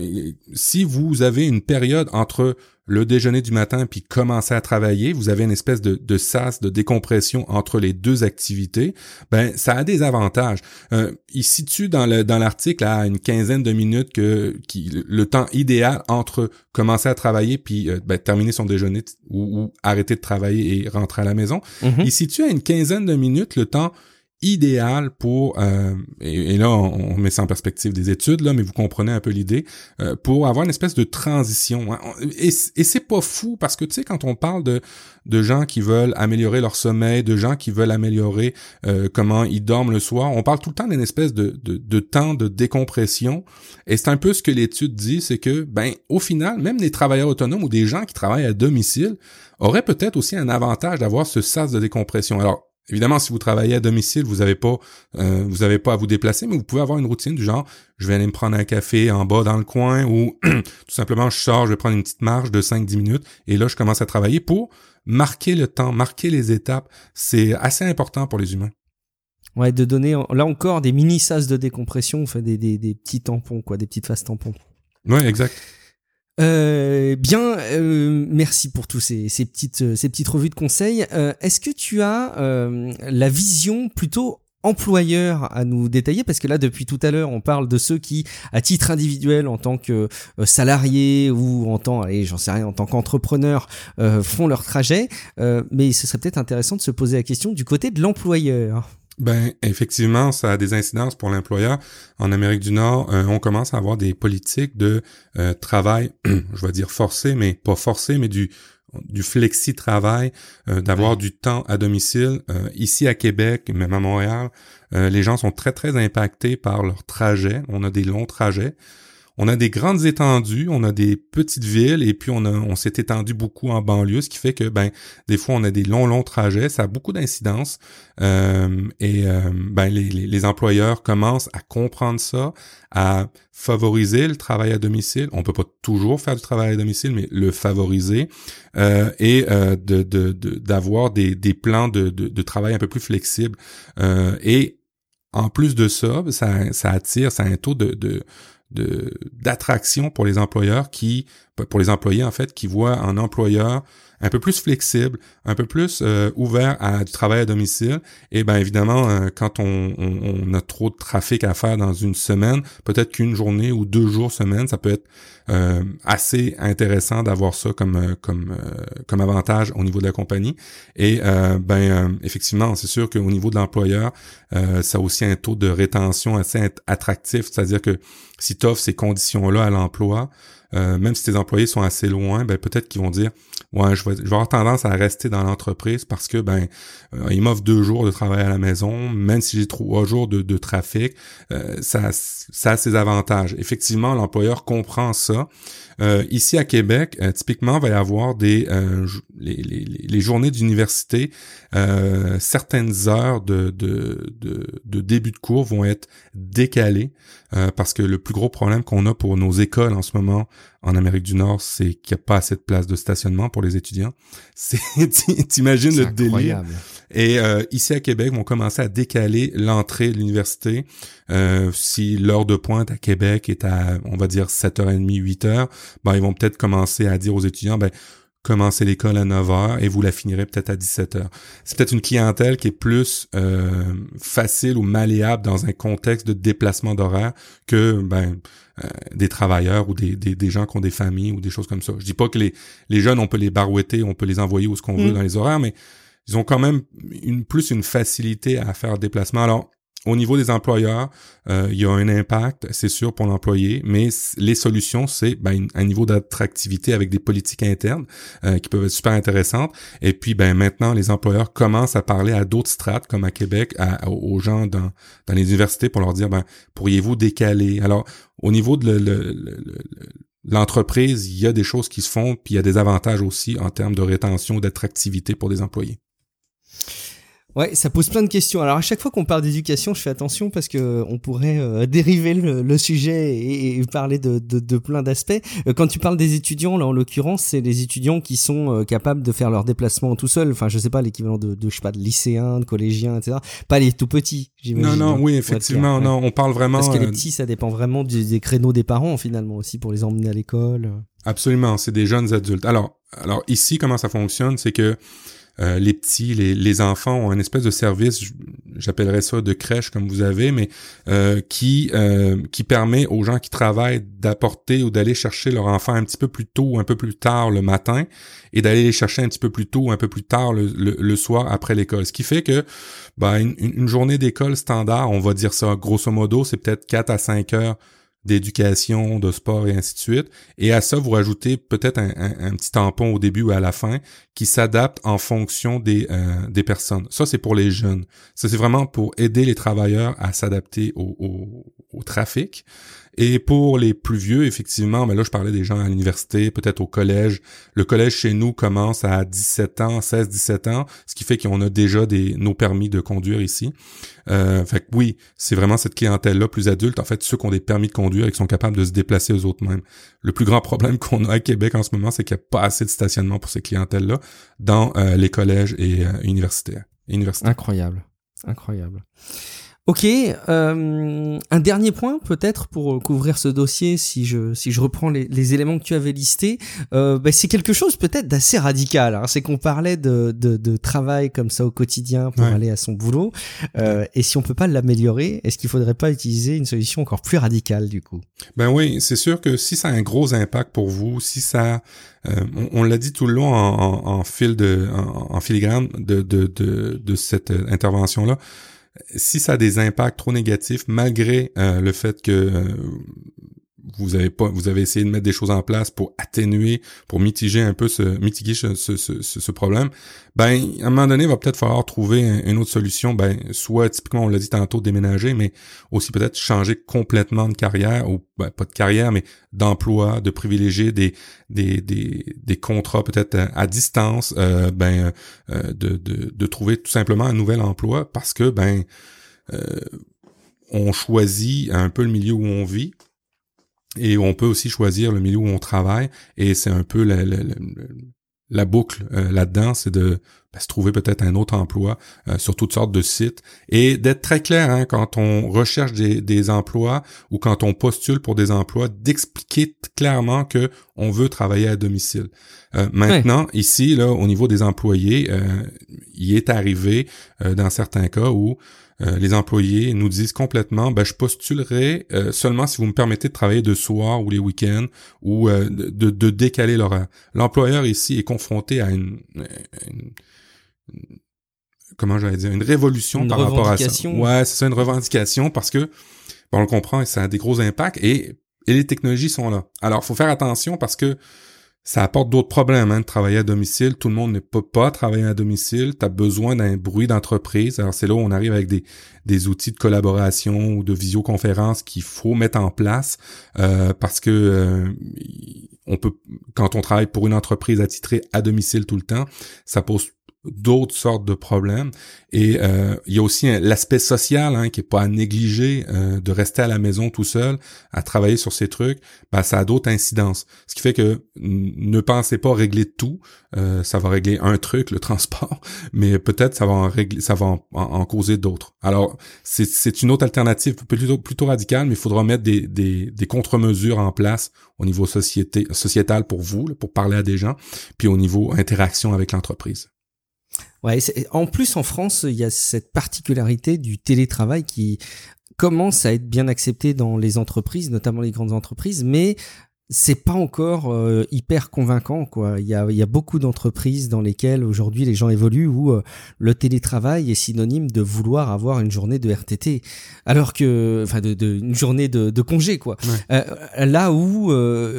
si vous avez une période entre le déjeuner du matin puis commencer à travailler, vous avez une espèce de, sas, de décompression entre les deux activités, ben ça a des avantages. Euh, il situe dans le dans l'article à une quinzaine de minutes que le temps idéal entre commencer à travailler puis euh, ben, terminer son déjeuner ou, arrêter de travailler et rentrer à la maison. Mm-hmm. Il situe à une quinzaine de minutes le temps idéal pour euh, et, là on, met ça en perspective des études là mais vous comprenez un peu l'idée euh, pour avoir une espèce de transition hein. et, et c'est pas fou parce que tu sais quand on parle de de gens qui veulent améliorer leur sommeil de gens qui veulent améliorer euh, comment ils dorment le soir on parle tout le temps d'une espèce de, de, temps de décompression et c'est un peu ce que l'étude dit c'est que ben au final même les travailleurs autonomes ou des gens qui travaillent à domicile auraient peut-être aussi un avantage d'avoir ce sas de décompression alors Évidemment, si vous travaillez à domicile, vous n'avez pas, euh, vous avez pas à vous déplacer, mais vous pouvez avoir une routine du genre, je vais aller me prendre un café en bas dans le coin ou tout simplement je sors, je vais prendre une petite marche de 5-10 minutes et là je commence à travailler pour marquer le temps, marquer les étapes. C'est assez important pour les humains. Ouais, de donner là encore des mini sas de décompression, des, des, des petits tampons, quoi, des petites phases tampons. Ouais, exact. Euh, bien, euh, merci pour tous ces, ces, petites, euh, ces petites revues de conseils. Euh, Est-ce que tu as euh, la vision plutôt employeur à nous détailler? Parce que là depuis tout à l'heure on parle de ceux qui à titre individuel en tant que euh, salarié ou en tant allez j'en sais rien en tant qu'entrepreneur font leur trajet mais ce serait peut-être intéressant de se poser la question du côté de l'employeur. Ben effectivement, ça a des incidences pour l'employeur. En Amérique du Nord, euh, on commence à avoir des politiques de euh, travail, je vais dire forcé, mais pas forcé, mais du du flexi-travail, euh, d'avoir du temps à domicile. ici à Québec, même à Montréal, les gens sont très, très impactés par leur trajet. On a des longs trajets on a des grandes étendues, on a des petites villes et puis on, on s'est étendu beaucoup en banlieue, ce qui fait que ben des fois on a des longs longs trajets, ça a beaucoup d'incidences euh, et euh, ben les, les, employeurs commencent à comprendre ça, à favoriser le travail à domicile. On peut pas toujours faire du travail à domicile, mais le favoriser euh, et de, de, d'avoir des, des plans de, de, de, travail un peu plus flexibles et en plus de ça, ça, attire, ça a un taux de, de, d'attraction pour les employeurs qui pour les employés en fait qui voient un employeur un peu plus flexible, un peu plus euh, ouvert à du travail à domicile. Et ben évidemment, euh, quand on, on, a trop de trafic à faire dans une semaine, peut-être qu'une journée ou deux jours semaine, ça peut être euh, assez intéressant d'avoir ça comme comme comme avantage au niveau de la compagnie. Et ben effectivement, c'est sûr qu'au niveau de l'employeur, ça a aussi un taux de rétention assez attractif, c'est-à-dire que si tu offres ces conditions-là à l'emploi, euh, même si tes employés sont assez loin, ben peut-être qu'ils vont dire ouais, je vais, avoir tendance à rester dans l'entreprise parce que ben euh, ils m'offrent deux jours de travail à la maison, même si j'ai trois jours de, de trafic, euh, ça, ça a ses avantages. Effectivement, l'employeur comprend ça. Euh, ici à Québec, euh, typiquement, il va y avoir des euh, les, journées d'université, certaines heures de, de, de, début de cours vont être décalées parce que le plus gros problème qu'on a pour nos écoles en ce moment en Amérique du Nord, c'est qu'il n'y a pas assez de place de stationnement pour les étudiants. C'est t'imagines le délire. Et euh, ici à Québec, vont commencer à décaler l'entrée de l'université. Euh, si l'heure de pointe à Québec est à, on va dire, 7h30, 8h, ben, ils vont peut-être commencer à dire aux étudiants, ben, commencez l'école à 9h et vous la finirez peut-être à 17h. C'est peut-être une clientèle qui est plus euh, facile ou malléable dans un contexte de déplacement d'horaire que ben, euh, des travailleurs ou des, des, des, gens qui ont des familles ou des choses comme ça. Je dis pas que les, les jeunes, on peut les barouetter, on peut les envoyer où ce qu'on veut mm. dans les horaires, mais ils ont quand même une plus une facilité à faire déplacement. Alors, au niveau des employeurs, euh, il y a un impact, c'est sûr, pour l'employé, mais les solutions, c'est ben, un niveau d'attractivité avec des politiques internes euh, qui peuvent être super intéressantes. Et puis, ben maintenant, les employeurs commencent à parler à d'autres strates, comme à Québec, aux gens dans, dans les universités pour leur dire, ben, pourriez-vous décaler? Alors, au niveau de le, l'entreprise, il y a des choses qui se font, puis il y a des avantages aussi en termes de rétention, d'attractivité pour des employés. Ouais, ça pose plein de questions. Alors à chaque fois qu'on parle d'éducation, je fais attention parce que euh, on pourrait euh, dériver le, sujet et, parler de, de, de plein d'aspects. Euh, quand tu parles des étudiants, là en l'occurrence, c'est les étudiants qui sont capables de faire leur déplacement tout seuls. Enfin, je sais pas l'équivalent de, de je sais pas de lycéens, de collégiens, etc. Pas les tout petits. Non, non, oui, effectivement, non, on parle vraiment. Parce que les petits, ça dépend vraiment des, des créneaux des parents finalement aussi pour les emmener à l'école. Absolument, c'est des jeunes adultes. Alors, alors ici, comment ça fonctionne, c'est que euh, les petits, les, les, enfants ont un espèce de service, j'appellerais ça de crèche comme vous avez, mais euh, qui euh, qui permet aux gens qui travaillent d'apporter ou d'aller chercher leur enfant un petit peu plus tôt ou un peu plus tard le matin et d'aller les chercher un petit peu plus tôt ou un peu plus tard le, le, soir après l'école. Ce qui fait que bah, une, une journée d'école standard, on va dire ça grosso modo, c'est peut-être 4 à 5 heures d'éducation, de sport et ainsi de suite. Et à ça, vous rajoutez peut-être un, petit tampon au début ou à la fin qui s'adapte en fonction des, euh, des personnes. Ça, c'est pour les jeunes. Ça, c'est vraiment pour aider les travailleurs à s'adapter au, au, trafic. Et pour les plus vieux, effectivement, ben là, je parlais des gens à l'université, peut-être au collège. Le collège chez nous commence à 17 ans, 16, 17 ans, ce qui fait qu'on a déjà des, nos permis de conduire ici. Euh, fait que oui, c'est vraiment cette clientèle-là plus adulte, en fait, ceux qui ont des permis de conduire et qui sont capables de se déplacer aux autres mêmes. Le plus grand problème qu'on a à Québec en ce moment, c'est qu'il n'y a pas assez de stationnement pour ces clientèles-là dans euh, les collèges et euh, universitaires. Incroyable. Incroyable. Ok, euh, un dernier point peut-être pour couvrir ce dossier, si je si je reprends les, les éléments que tu avais listés, euh, bah, c'est quelque chose peut-être d'assez radical. Hein. C'est qu'on parlait de, de, de, travail comme ça au quotidien pour aller à son boulot, euh, et si on peut pas l'améliorer, est-ce qu'il faudrait pas utiliser une solution encore plus radicale du coup? Ben oui, c'est sûr que si ça a un gros impact pour vous, si ça euh, on, l'a dit tout le long en, en, en fil de en, en filigrane de, de, de, de cette intervention là si ça a des impacts trop négatifs, malgré euh, le fait que euh, vous avez pas, vous avez essayé de mettre des choses en place pour atténuer, pour mitiger un peu ce, mitiguer ce, ce, ce, ce problème, ben à un moment donné, il va peut-être falloir trouver une autre solution. Ben soit typiquement, on l'a dit tantôt, déménager, mais aussi peut-être changer complètement de carrière ou ben, pas de carrière, mais d'emploi, de privilégier des des des, des contrats peut-être à, distance, euh, ben euh, de, de de trouver tout simplement un nouvel emploi parce que ben euh, on choisit un peu le milieu où on vit et on peut aussi choisir le milieu où on travaille. Et c'est un peu la, la, la, boucle euh, là-dedans, c'est de ben, se trouver peut-être un autre emploi euh, sur toutes sortes de sites. Et d'être très clair hein, quand on recherche des, des, emplois ou quand on postule pour des emplois, d'expliquer clairement que on veut travailler à domicile. Euh, maintenant, ici, là, au niveau des employés, il est arrivé dans certains cas où euh, les employés nous disent complètement, ben, je postulerai euh, seulement si vous me permettez de travailler de soir ou les week-ends ou euh, de, de, décaler l'horaire. L'employeur ici est confronté à une, comment j'allais dire, une révolution par rapport à ça. Ouais, c'est ça, une revendication parce que, bon, on le comprend, ça a des gros impacts et, et les technologies sont là. Alors, faut faire attention parce que ça apporte d'autres problèmes hein, de travailler à domicile. Tout le monde ne peut pas travailler à domicile. Tu as besoin d'un bruit d'entreprise. Alors c'est là où on arrive avec des, des outils de collaboration ou de visioconférence qu'il faut mettre en place euh, parce que euh, on peut quand on travaille pour une entreprise attitrée à domicile tout le temps, ça pose d'autres sortes de problèmes. Et euh, il y a aussi l'aspect social hein, qui est pas à négliger, euh, de rester à la maison tout seul, à travailler sur ces trucs, ben, ça a d'autres incidences. Ce qui fait que ne pensez pas régler tout. Euh, ça va régler un truc, le transport, mais peut-être ça va en régler, ça va en, causer d'autres. Alors, c'est une autre alternative plutôt, plutôt radicale, mais il faudra mettre des, des, des contre-mesures en place au niveau société, sociétal pour vous, pour parler à des gens, puis au niveau interaction avec l'entreprise. En plus en France, il y a cette particularité du télétravail qui commence à être bien accepté dans les entreprises, notamment les grandes entreprises, mais c'est pas encore euh, hyper convaincant quoi. Il y a, il y a beaucoup d'entreprises dans lesquelles aujourd'hui les gens évoluent où euh, le télétravail est synonyme de vouloir avoir une journée de RTT, alors que enfin de, de une journée de, de congé quoi. Euh, là où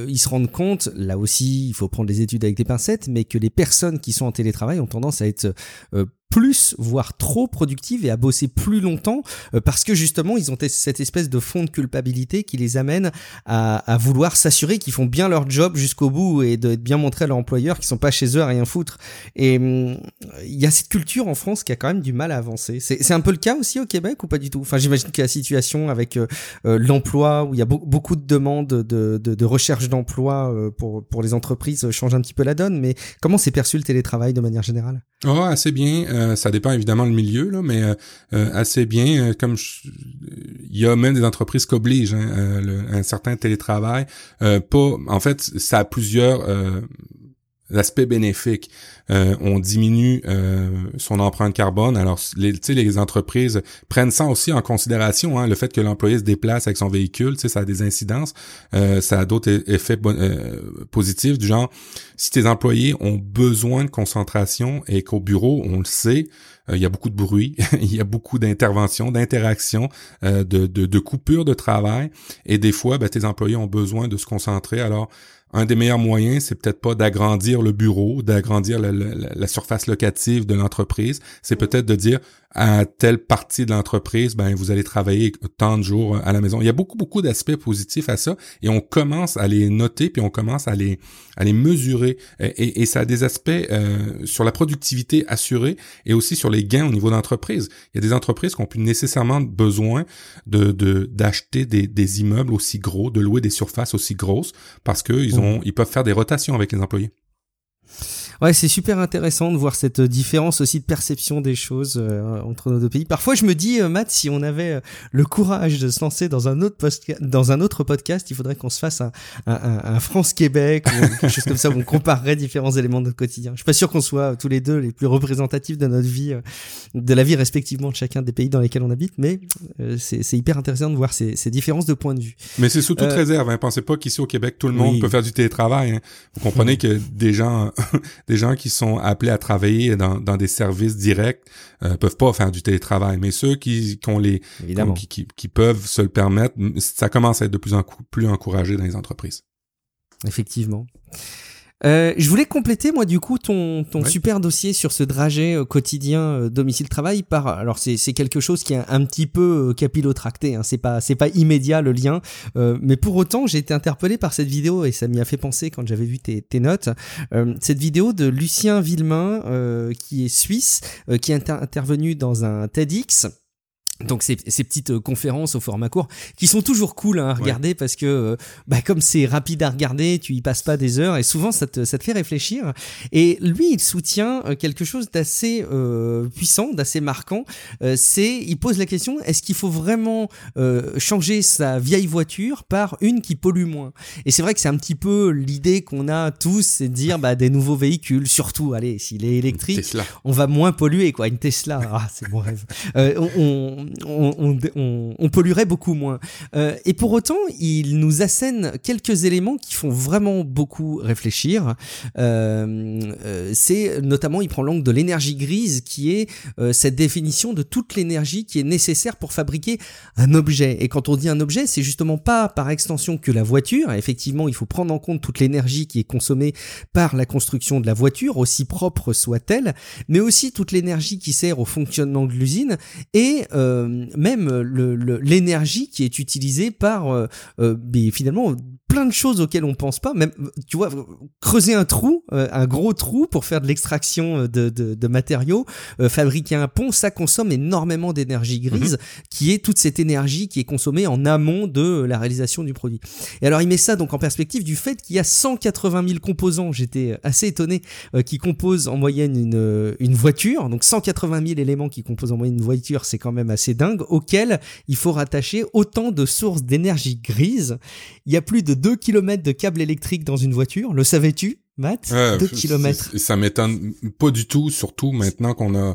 ils se rendent compte, là aussi il faut prendre les études avec des pincettes, mais que les personnes qui sont en télétravail ont tendance à être plus, voire trop productive et à bosser plus longtemps euh, parce que justement ils ont cette espèce de fond de culpabilité qui les amène à, vouloir s'assurer qu'ils font bien leur job jusqu'au bout et de bien montrer à leur employeur qu'ils sont pas chez eux à rien foutre. Et hum, il y a cette culture en France qui a quand même du mal à avancer. C'est un peu le cas aussi au Québec ou pas du tout? Enfin j'imagine que la situation avec euh, euh, l'emploi où il y a beaucoup de demandes de, recherche d'emploi pour, pour les entreprises change un petit peu la donne. Mais comment c'est perçu le télétravail de manière générale? Oh, assez bien. Euh, ça dépend évidemment le milieu, là, mais euh, euh, assez bien. comme il y a même des entreprises qui obligent hein, un certain télétravail. pas, en fait, ça a plusieurs l'aspect bénéfique. Euh, on diminue euh, son empreinte carbone. Alors, les, les entreprises prennent ça aussi en considération. Hein, le fait que l'employé se déplace avec son véhicule, ça a des incidences. Euh, ça a d'autres effets positifs du genre, si tes employés ont besoin de concentration et qu'au bureau, on le sait, il y a beaucoup de bruit, il y a beaucoup d'interventions, d'interactions, de, coupures de travail. Et des fois, ben, tes employés ont besoin de se concentrer. Alors, un des meilleurs moyens, c'est peut-être pas d'agrandir le bureau, d'agrandir la, surface locative de l'entreprise, c'est peut-être de dire à telle partie de l'entreprise, ben vous allez travailler tant de jours à la maison. Il y a beaucoup beaucoup d'aspects positifs à ça et on commence à les noter puis on commence à les à les mesurer et, et ça a des aspects euh, sur la productivité assurée et aussi sur les gains au niveau d'entreprise. Il y a des entreprises qui ont plus nécessairement besoin de d'acheter des, des immeubles aussi gros, de louer des surfaces aussi grosses parce que ils ont ils peuvent faire des rotations avec les employés. Ouais, c'est super intéressant de voir cette différence aussi de perception des choses euh, entre nos deux pays. Parfois, je me dis, euh, Matt, si on avait euh, le courage de se lancer dans un autre, dans un autre podcast, il faudrait qu'on se fasse un, un, un France-Québec ou quelque chose comme ça où on comparerait différents éléments de notre quotidien. Je suis pas sûr qu'on soit tous les deux les plus représentatifs de notre vie, de la vie respectivement de chacun des pays dans lesquels on habite, mais c'est hyper intéressant de voir ces, ces, différences de point de vue. Mais c'est sous toute réserve. Hein. Pensez pas qu'ici au Québec, tout le monde peut faire du télétravail. Hein. Vous comprenez que des gens des gens qui sont appelés à travailler dans, dans des services directs euh, peuvent pas faire du télétravail, mais ceux qui, qui ont les qui, qui, qui, peuvent se le permettre, ça commence à être de plus en plus encouragé dans les entreprises. Effectivement. Euh, je voulais compléter moi du coup ton, ton super dossier sur ce trajet euh, quotidien euh, domicile travail par alors c'est c'est quelque chose qui est un, petit peu capillotracté hein, c'est pas c'est pas immédiat le lien. Mais pour autant j'ai été interpellé par cette vidéo et ça m'y a fait penser quand j'avais vu tes, tes notes. Cette vidéo de Lucien Villemain qui est suisse qui est intervenu dans un TEDx donc ces, ces, petites euh, conférences au format court qui sont toujours cool hein, à regarder parce que euh, bah, comme c'est rapide à regarder, tu y passes pas des heures et souvent ça te, ça te fait réfléchir. Et lui, il soutient euh, quelque chose d'assez euh, puissant, d'assez marquant. c'est, il pose la question est-ce qu'il faut vraiment changer sa vieille voiture par une qui pollue moins? Et c'est vrai que c'est un petit peu l'idée qu'on a tous, c'est de dire bah, des nouveaux véhicules, surtout, allez, s'il est électrique, on va moins polluer quoi. Une Tesla, ah, c'est mon rêve. on on, on, polluerait beaucoup moins. Euh, et pour autant, il nous assène quelques éléments qui font vraiment beaucoup réfléchir. Euh, euh, c'est notamment, il prend l'angle de l'énergie grise, qui est cette définition de toute l'énergie qui est nécessaire pour fabriquer un objet. Et quand on dit un objet, c'est justement pas par extension que la voiture. Effectivement, il faut prendre en compte toute l'énergie qui est consommée par la construction de la voiture, aussi propre soit-elle, mais aussi toute l'énergie qui sert au fonctionnement de l'usine et même l'énergie qui est utilisée par euh, euh, finalement plein de choses auxquelles on pense pas. Même, tu vois, creuser un trou, un gros trou pour faire de l'extraction de, de, matériaux, fabriquer un pont, ça consomme énormément d'énergie grise, mhm. qui est toute cette énergie qui est consommée en amont de la réalisation du produit. Et alors il met ça donc en perspective du fait qu'il y a 180 000 composants. J'étais assez étonné qui composent en moyenne une, une voiture. Donc 180 000 éléments qui composent en moyenne une voiture, c'est quand même assez dingue, auquel il faut rattacher autant de sources d'énergie grise. Il y a plus de 2 km de câbles électriques dans une voiture, le savais-tu Matt, 2 km. Ça m'étonne pas du tout, surtout maintenant qu'on a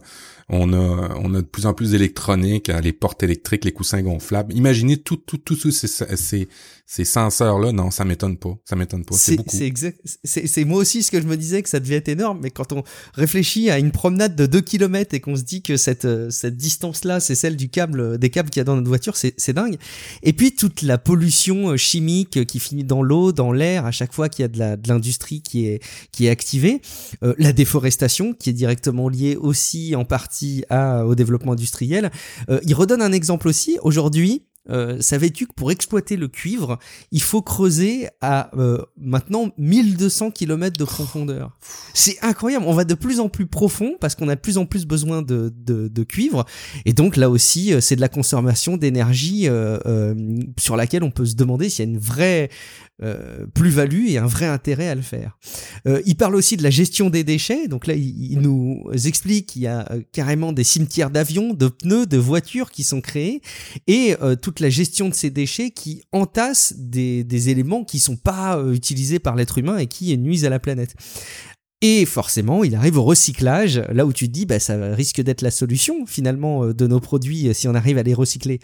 On a, on a de plus en plus d'électronique, les portes électriques, les coussins gonflables. Imaginez tout, tout, tout, tout ces, ces, ces senseurs-là. Non, ça m'étonne pas. Ça m'étonne pas. C'est beaucoup. C'est exact. C'est moi aussi ce que je me disais que ça devait être énorme. Mais quand on réfléchit à une promenade de 2 km et qu'on se dit que cette, cette distance-là, c'est celle du câble, des câbles qu'il y a dans notre voiture, c'est dingue. Et puis toute la pollution chimique qui finit dans l'eau, dans l'air, à chaque fois qu'il y a de l'industrie qui est, qui est activée. Euh, la déforestation qui est directement liée aussi en partie au développement industriel. Euh, il redonne un exemple aussi. Aujourd'hui, euh, savais-tu que pour exploiter le cuivre, il faut creuser à euh, maintenant 1200 km de profondeur? C'est incroyable, on va de plus en plus profond parce qu'on a de plus en plus besoin de, cuivre. Et donc là aussi, c'est de la consommation d'énergie sur laquelle on peut se demander s'il y a une vraie euh, plus-value et un vrai intérêt à le faire. Euh, il parle aussi de la gestion des déchets. Donc là, il, nous explique qu'il y a euh, carrément des cimetières d'avions, de pneus, de voitures qui sont créés et toute la gestion de ces déchets qui entassent des, éléments qui sont pas utilisés par l'être humain et qui nuisent à la planète. Et forcément, il arrive au recyclage, là où tu te dis, bah, ça risque d'être la solution finalement de nos produits si on arrive à les recycler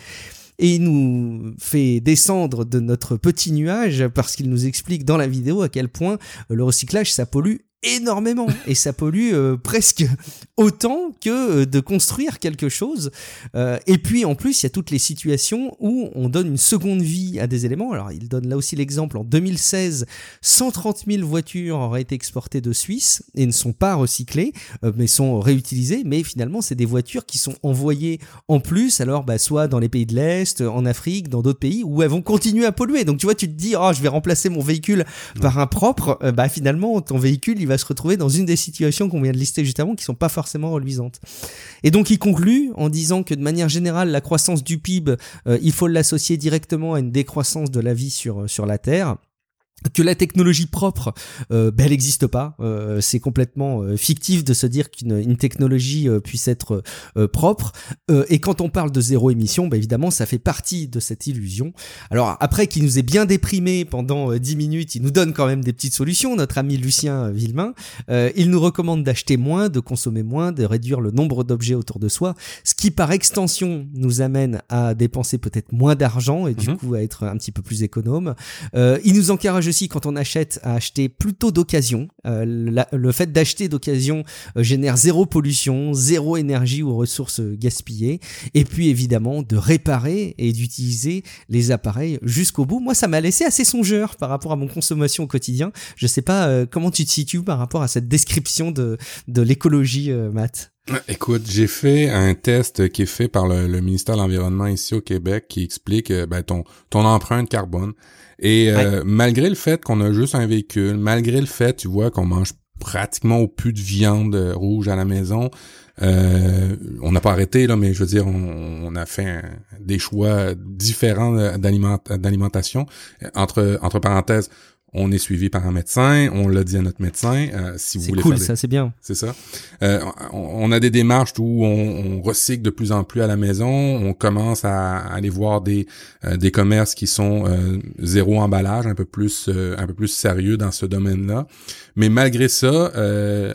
et il nous fait descendre de notre petit nuage parce qu'il nous explique dans la vidéo à quel point le recyclage ça pollue énormément et ça pollue euh, presque autant que euh, de construire quelque chose. Euh, et puis en plus, il y a toutes les situations où on donne une seconde vie à des éléments. Alors il donne là aussi l'exemple en 2016, 130 000 voitures auraient été exportées de Suisse et ne sont pas recyclées, mais sont réutilisées. Mais finalement, c'est des voitures qui sont envoyées en plus, alors bah, soit dans les pays de l'Est, en Afrique, dans d'autres pays où elles vont continuer à polluer. Donc tu vois, tu te dis, oh, je vais remplacer mon véhicule par un propre. bah finalement, ton véhicule, il va se retrouver dans une des situations qu'on vient de lister juste avant qui sont pas forcément reluisantes. Et donc il conclut en disant que de manière générale, la croissance du PIB, euh, il faut l'associer directement à une décroissance de la vie sur, sur la Terre que la technologie propre, euh, ben, elle n'existe pas. Euh, c'est complètement euh, fictif de se dire qu'une technologie puisse être propre. et quand on parle de zéro émission, ben, évidemment, ça fait partie de cette illusion. Alors après qu'il nous ait bien déprimé pendant dix minutes, il nous donne quand même des petites solutions. Notre ami Lucien Villemain, il nous recommande d'acheter moins, de consommer moins, de réduire le nombre d'objets autour de soi, ce qui par extension nous amène à dépenser peut-être moins d'argent et du mhm. coup à être un petit peu plus économe. il nous encourage quand on achète à acheter plutôt d'occasion. Euh, le fait d'acheter d'occasion euh, génère zéro pollution, zéro énergie ou ressources gaspillées. Et puis évidemment de réparer et d'utiliser les appareils jusqu'au bout. Moi, ça m'a laissé assez songeur par rapport à mon consommation au quotidien. Je sais pas euh, comment tu te situes par rapport à cette description de, de l'écologie, Matt? Écoute, j'ai fait un test qui est fait par le, ministère de l'Environnement ici au Québec qui explique ben, ton, ton empreinte carbone. Et euh, malgré le fait qu'on a juste un véhicule, malgré le fait, tu vois, qu'on mange pratiquement au plus de viande rouge à la maison, euh, on n'a pas arrêté là, mais je veux dire, on, a fait des choix différents d'alimentation. Entre entre parenthèses, on est suivi par un médecin, on l'a dit à notre médecin. Euh, si vous voulez cool, ça c'est bien. C'est ça. Euh, on, a des démarches où on, recycle de plus en plus à la maison. On commence à, aller voir des euh, des commerces qui sont zéro emballage, un peu plus un peu plus sérieux dans ce domaine-là. Mais malgré ça,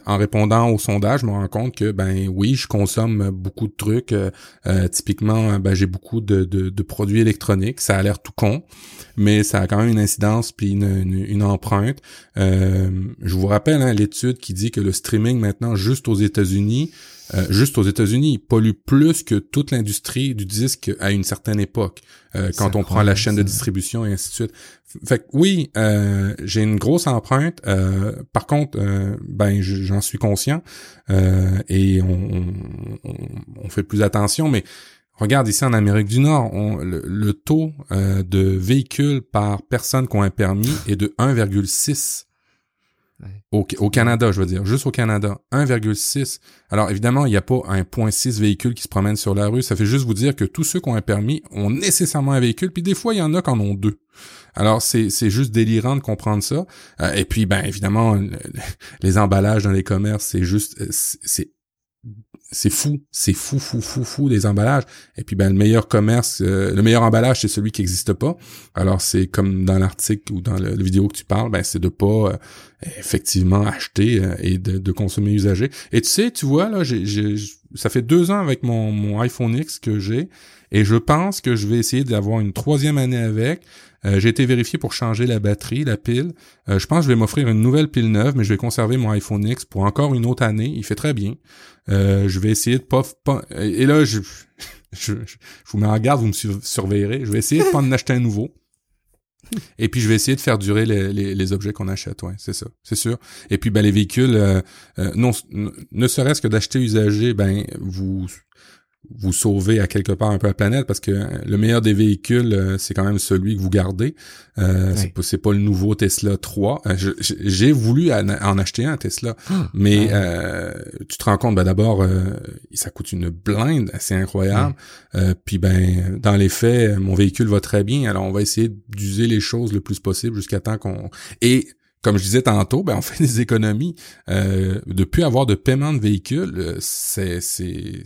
en répondant au sondage, je me rends compte que ben oui, je consomme beaucoup de trucs. typiquement, ben, j'ai beaucoup de, produits électroniques. Ça a l'air tout con mais ça a quand même une incidence puis une, empreinte. Euh, je vous rappelle hein, l'étude qui dit que le streaming maintenant juste aux États-Unis, euh, juste aux États-Unis, pollue plus que toute l'industrie du disque à une certaine époque, euh, quand on prend la chaîne de distribution et ainsi de suite. Fait que oui, euh, j'ai une grosse empreinte. Euh, par contre, euh, ben j'en suis conscient et on, on, on, fait plus attention, mais Regarde ici en Amérique du Nord, le, taux euh, de véhicules par personne qui ont un permis est de 1,6. Au, Canada, je veux dire, juste au Canada, 1,6. Alors évidemment, il n'y a pas un 0.6 véhicule qui se promène sur la rue. Ça fait juste vous dire que tous ceux qui ont un permis ont nécessairement un véhicule, puis des fois, il y en a qui en ont deux. Alors c'est juste délirant de comprendre ça. Euh, et puis, ben évidemment, les emballages dans les commerces, c'est juste, c'est c'est fou, c'est fou, fou, fou, fou des emballages. Et puis ben le meilleur commerce, euh, le meilleur emballage, c'est celui qui n'existe pas. Alors c'est comme dans l'article ou dans le, la vidéo que tu parles, ben c'est de pas euh, effectivement acheter euh, et de, consommer usagé. Et tu sais, tu vois là, j'ai, ça fait deux ans avec mon, iPhone X que j'ai, et je pense que je vais essayer d'avoir une troisième année avec. Euh, j'ai été vérifié pour changer la batterie, la pile. Euh, je pense que je vais m'offrir une nouvelle pile neuve, mais je vais conserver mon iPhone X pour encore une autre année. Il fait très bien. Je vais essayer de pas... pas et là, je, je, je, vous mets en garde, vous me surveillerez. Je vais essayer de pas en acheter un nouveau. Et puis je vais essayer de faire durer les, objets qu'on achète, ouais, c'est ça, c'est sûr. Et puis ben les véhicules, non, ne serait-ce que d'acheter usagé, ben vous vous sauvez à quelque part un peu la planète parce que le meilleur des véhicules, euh, c'est quand même celui que vous gardez. Euh, C'est pas, le nouveau Tesla 3. Euh, j'ai voulu en, acheter un Tesla, ah, mais euh, tu te rends compte, ben d'abord, ça coûte une blinde, c'est incroyable. puis ben, dans les faits, mon véhicule va très bien. Alors on va essayer d'user les choses le plus possible jusqu'à temps qu'on et comme je disais tantôt, ben on fait des économies. Euh, de plus avoir de paiement de véhicule, c'est, c'est,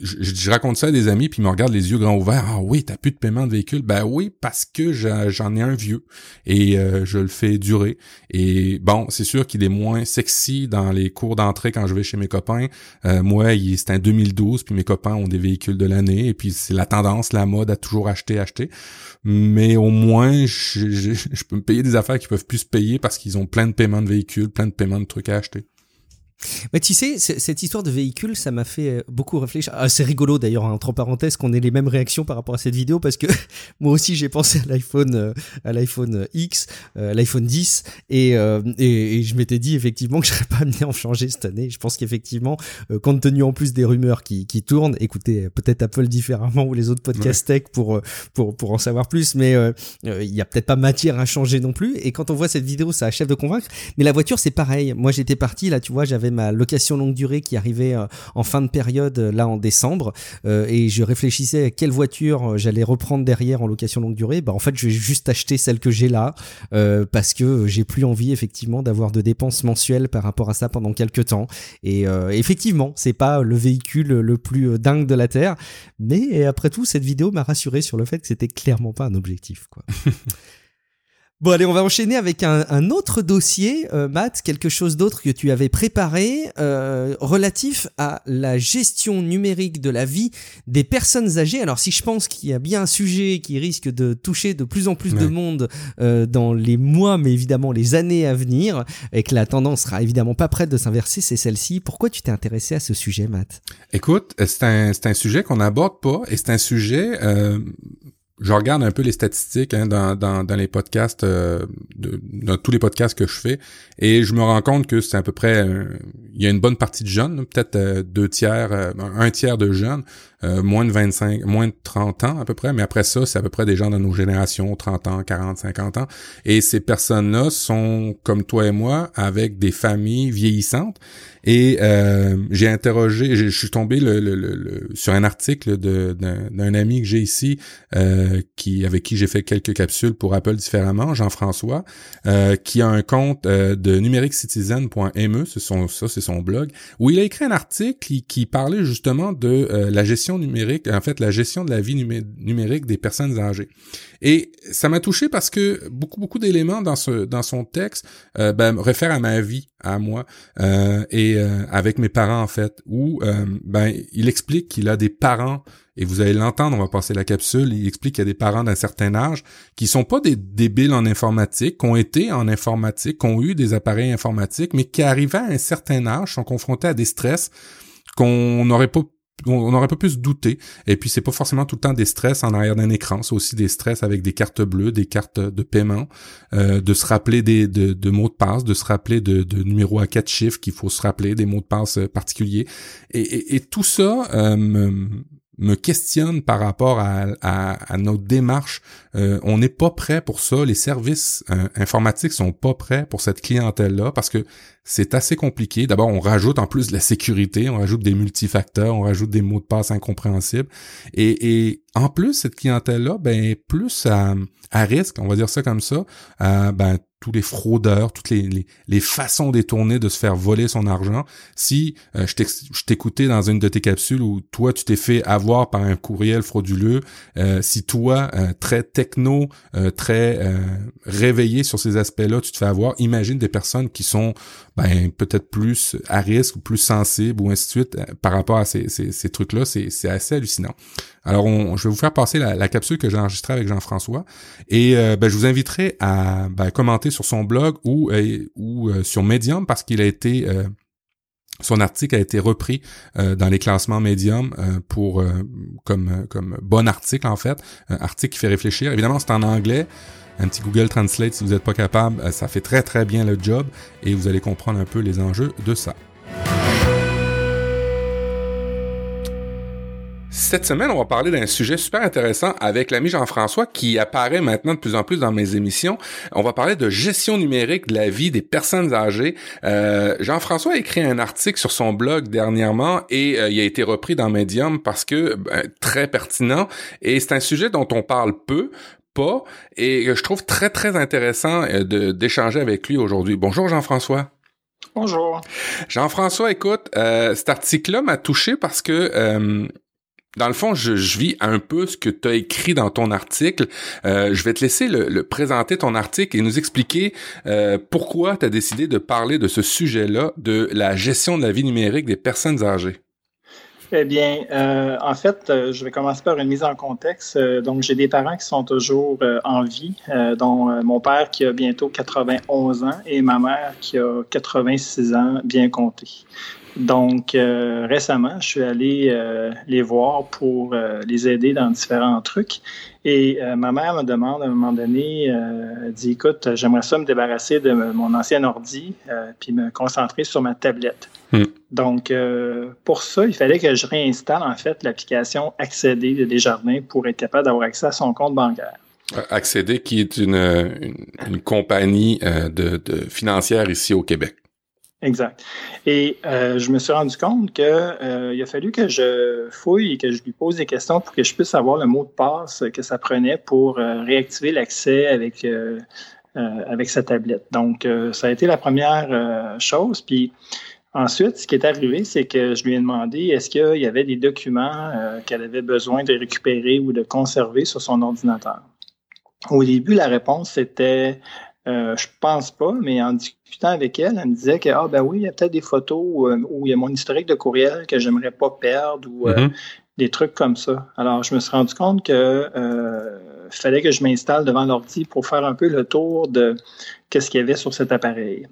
je, je, raconte ça à des amis, puis ils me regardent les yeux grands ouverts. Ah oui, t'as plus de paiement de véhicule? Ben oui, parce que j'en ai un vieux et euh, je le fais durer. Et bon, c'est sûr qu'il est moins sexy dans les cours d'entrée quand je vais chez mes copains. Euh, moi, c'est un 2012, puis mes copains ont des véhicules de l'année. Et puis c'est la tendance, la mode à toujours acheter, acheter. Mais au moins, je, je, je peux me payer des affaires qui peuvent plus se payer parce qu'ils ont plein de paiements de véhicules, plein de paiements de trucs à acheter. Mais tu sais, cette histoire de véhicule, ça m'a fait euh, beaucoup réfléchir. Ah, c'est rigolo d'ailleurs, entre parenthèses, qu'on ait les mêmes réactions par rapport à cette vidéo, parce que moi aussi j'ai pensé à l'iPhone, euh, à l'iPhone X, euh, l'iPhone 10, et, et, je m'étais dit effectivement que je serais pas amené à en changer cette année. Je pense qu'effectivement, compte tenu en plus des rumeurs qui, qui tournent, écoutez, peut-être Apple différemment ou les autres podcasts tech pour, pour, pour en savoir plus, mais il y a peut-être pas matière à changer non plus. Et quand on voit cette vidéo, ça achève de convaincre. Mais la voiture, c'est pareil. Moi, j'étais parti là, tu vois, j'avais ma location longue durée qui arrivait euh, en fin de période euh, là en décembre euh, et je réfléchissais à quelle voiture j'allais reprendre derrière en location longue durée. Bah en fait je vais juste acheter celle que j'ai là parce que j'ai plus envie effectivement d'avoir de dépenses mensuelles par rapport à ça pendant quelques temps. Et effectivement c'est pas le véhicule le plus dingue de la terre, mais après tout cette vidéo m'a rassuré sur le fait que c'était clairement pas un objectif quoi. Bon allez, on va enchaîner avec un, autre dossier, euh, Matt, quelque chose d'autre que tu avais préparé euh, relatif à la gestion numérique de la vie des personnes âgées. Alors si je pense qu'il y a bien un sujet qui risque de toucher de plus en plus de monde euh, dans les mois, mais évidemment les années à venir, et que la tendance sera évidemment pas prête de s'inverser, c'est celle-ci. Pourquoi tu t'es intéressé à ce sujet, Matt? Écoute, c'est un, un sujet qu'on n'aborde pas, et c'est un sujet je regarde un peu les statistiques hein, dans, dans, dans, les podcasts, euh, de, dans tous les podcasts que je fais, et je me rends compte que c'est à peu près, euh, il y a une bonne partie de jeunes, peut-être euh, deux tiers, un tiers de jeunes, moins de 25, moins de 30 ans à peu près, mais après ça, c'est à peu près des gens de nos générations, 30 ans, 40, 50 ans, et ces personnes-là sont comme toi et moi, avec des familles vieillissantes, et euh, j'ai interrogé, je suis tombé sur un article d'un ami que j'ai ici, euh, qui avec qui j'ai fait quelques capsules pour Apple différemment, Jean-François, euh, qui a un compte euh, de son, ça c'est son blog, où il a écrit un article qui, qui parlait justement de euh, la gestion numérique, en fait la gestion de la vie numérique des personnes âgées. Et ça m'a touché parce que beaucoup beaucoup d'éléments dans ce dans son texte euh, ben, réfèrent à ma vie, à moi euh, et euh, avec mes parents en fait. Où euh, ben il explique qu'il a des parents et vous allez l'entendre, on va passer la capsule. Il explique qu'il y a des parents d'un certain âge qui sont pas des débiles en informatique, qui ont été en informatique, qui ont eu des appareils informatiques, mais qui arrivaient à un certain âge sont confrontés à des stress qu'on n'aurait pas on aurait pas pu se douter. Et puis c'est pas forcément tout le temps des stress en arrière d'un écran, c'est aussi des stress avec des cartes bleues, des cartes de paiement, euh, de se rappeler des de, mots de passe, de se rappeler de, de numéros à quatre chiffres qu'il faut se rappeler, des mots de passe particuliers. Et, et, tout ça euh, me, questionne par rapport à, à, notre démarche. Euh, on n'est pas prêt pour ça. Les services euh, informatiques sont pas prêts pour cette clientèle-là parce que c'est assez compliqué. D'abord, on rajoute en plus de la sécurité, on rajoute des multifacteurs, on rajoute des mots de passe incompréhensibles. Et, et en plus, cette clientèle-là, ben, plus à, à risque, on va dire ça comme ça, ben, tous les fraudeurs, toutes les, façons détournées de se faire voler son argent. Si euh, je t'écoutais dans une de tes capsules où toi, tu t'es fait avoir par un courriel frauduleux, euh, si toi, euh, très techno, très réveillé sur ces aspects-là, tu te fais avoir, imagine des personnes qui sont ben, peut-être plus à risque ou plus sensibles ou ainsi de suite par rapport à ces, ces, ces trucs-là. C'est assez hallucinant. Alors, je vais vous faire passer la, capsule que j'ai enregistrée avec Jean-François et ben, je vous inviterai à ben, commenter sur son blog ou, euh, ou euh, sur Medium parce qu'il a été euh, son article a été repris dans les classements Medium pour comme comme bon article en fait, un article qui fait réfléchir. Évidemment, c'est en anglais. Un petit Google Translate si vous n'êtes pas capable, ça fait très très bien le job et vous allez comprendre un peu les enjeux de ça. Cette semaine, on va parler d'un sujet super intéressant avec l'ami Jean-François qui apparaît maintenant de plus en plus dans mes émissions. On va parler de gestion numérique de la vie des personnes âgées. Euh, Jean-François a écrit un article sur son blog dernièrement et euh, il a été repris dans Medium parce que ben, très pertinent et c'est un sujet dont on parle peu pas et je trouve très très intéressant euh, de d'échanger avec lui aujourd'hui. Bonjour Jean-François. Bonjour. Jean-François, écoute, euh, cet article-là m'a touché parce que euh, dans le fond, je, vis un peu ce que tu as écrit dans ton article. Euh, je vais te laisser le, présenter ton article et nous expliquer euh, pourquoi tu as décidé de parler de ce sujet-là, de la gestion de la vie numérique des personnes âgées. Eh bien, euh, en fait, je vais commencer par une mise en contexte. donc, j'ai des parents qui sont toujours en vie, dont mon père qui a bientôt 91 ans et ma mère qui a 86 ans, bien compté. Donc, euh, récemment, je suis allé euh, les voir pour euh, les aider dans différents trucs. Et ma mère me demande à un moment donné, elle dit, écoute, j'aimerais ça me débarrasser de mon ancien ordi, puis me concentrer sur ma tablette. Hmm. Donc, pour ça, il fallait que je réinstalle en fait l'application Accéder de Desjardins pour être capable d'avoir accès à son compte bancaire. Accéder, qui est une, une, compagnie de, de financière ici au Québec. Exact. Et euh, je me suis rendu compte qu'il euh, a fallu que je fouille et que je lui pose des questions pour que je puisse avoir le mot de passe que ça prenait pour euh, réactiver l'accès avec, avec sa tablette. Donc, ça a été la première chose. Puis ensuite, ce qui est arrivé, c'est que je lui ai demandé est-ce qu'il y avait des documents qu'elle avait besoin de récupérer ou de conserver sur son ordinateur. Au début, la réponse était euh, je pense pas, mais en discutant avec elle, elle me disait que ah ben oui, il y a peut-être des photos euh, où, il y a mon historique de courriel que j'aimerais pas perdre ou euh, mm-hmm. des trucs comme ça. Alors je me suis rendu compte que fallait que je m'installe devant l'ordi pour faire un peu le tour de qu'est-ce qu'il y avait sur cet appareil.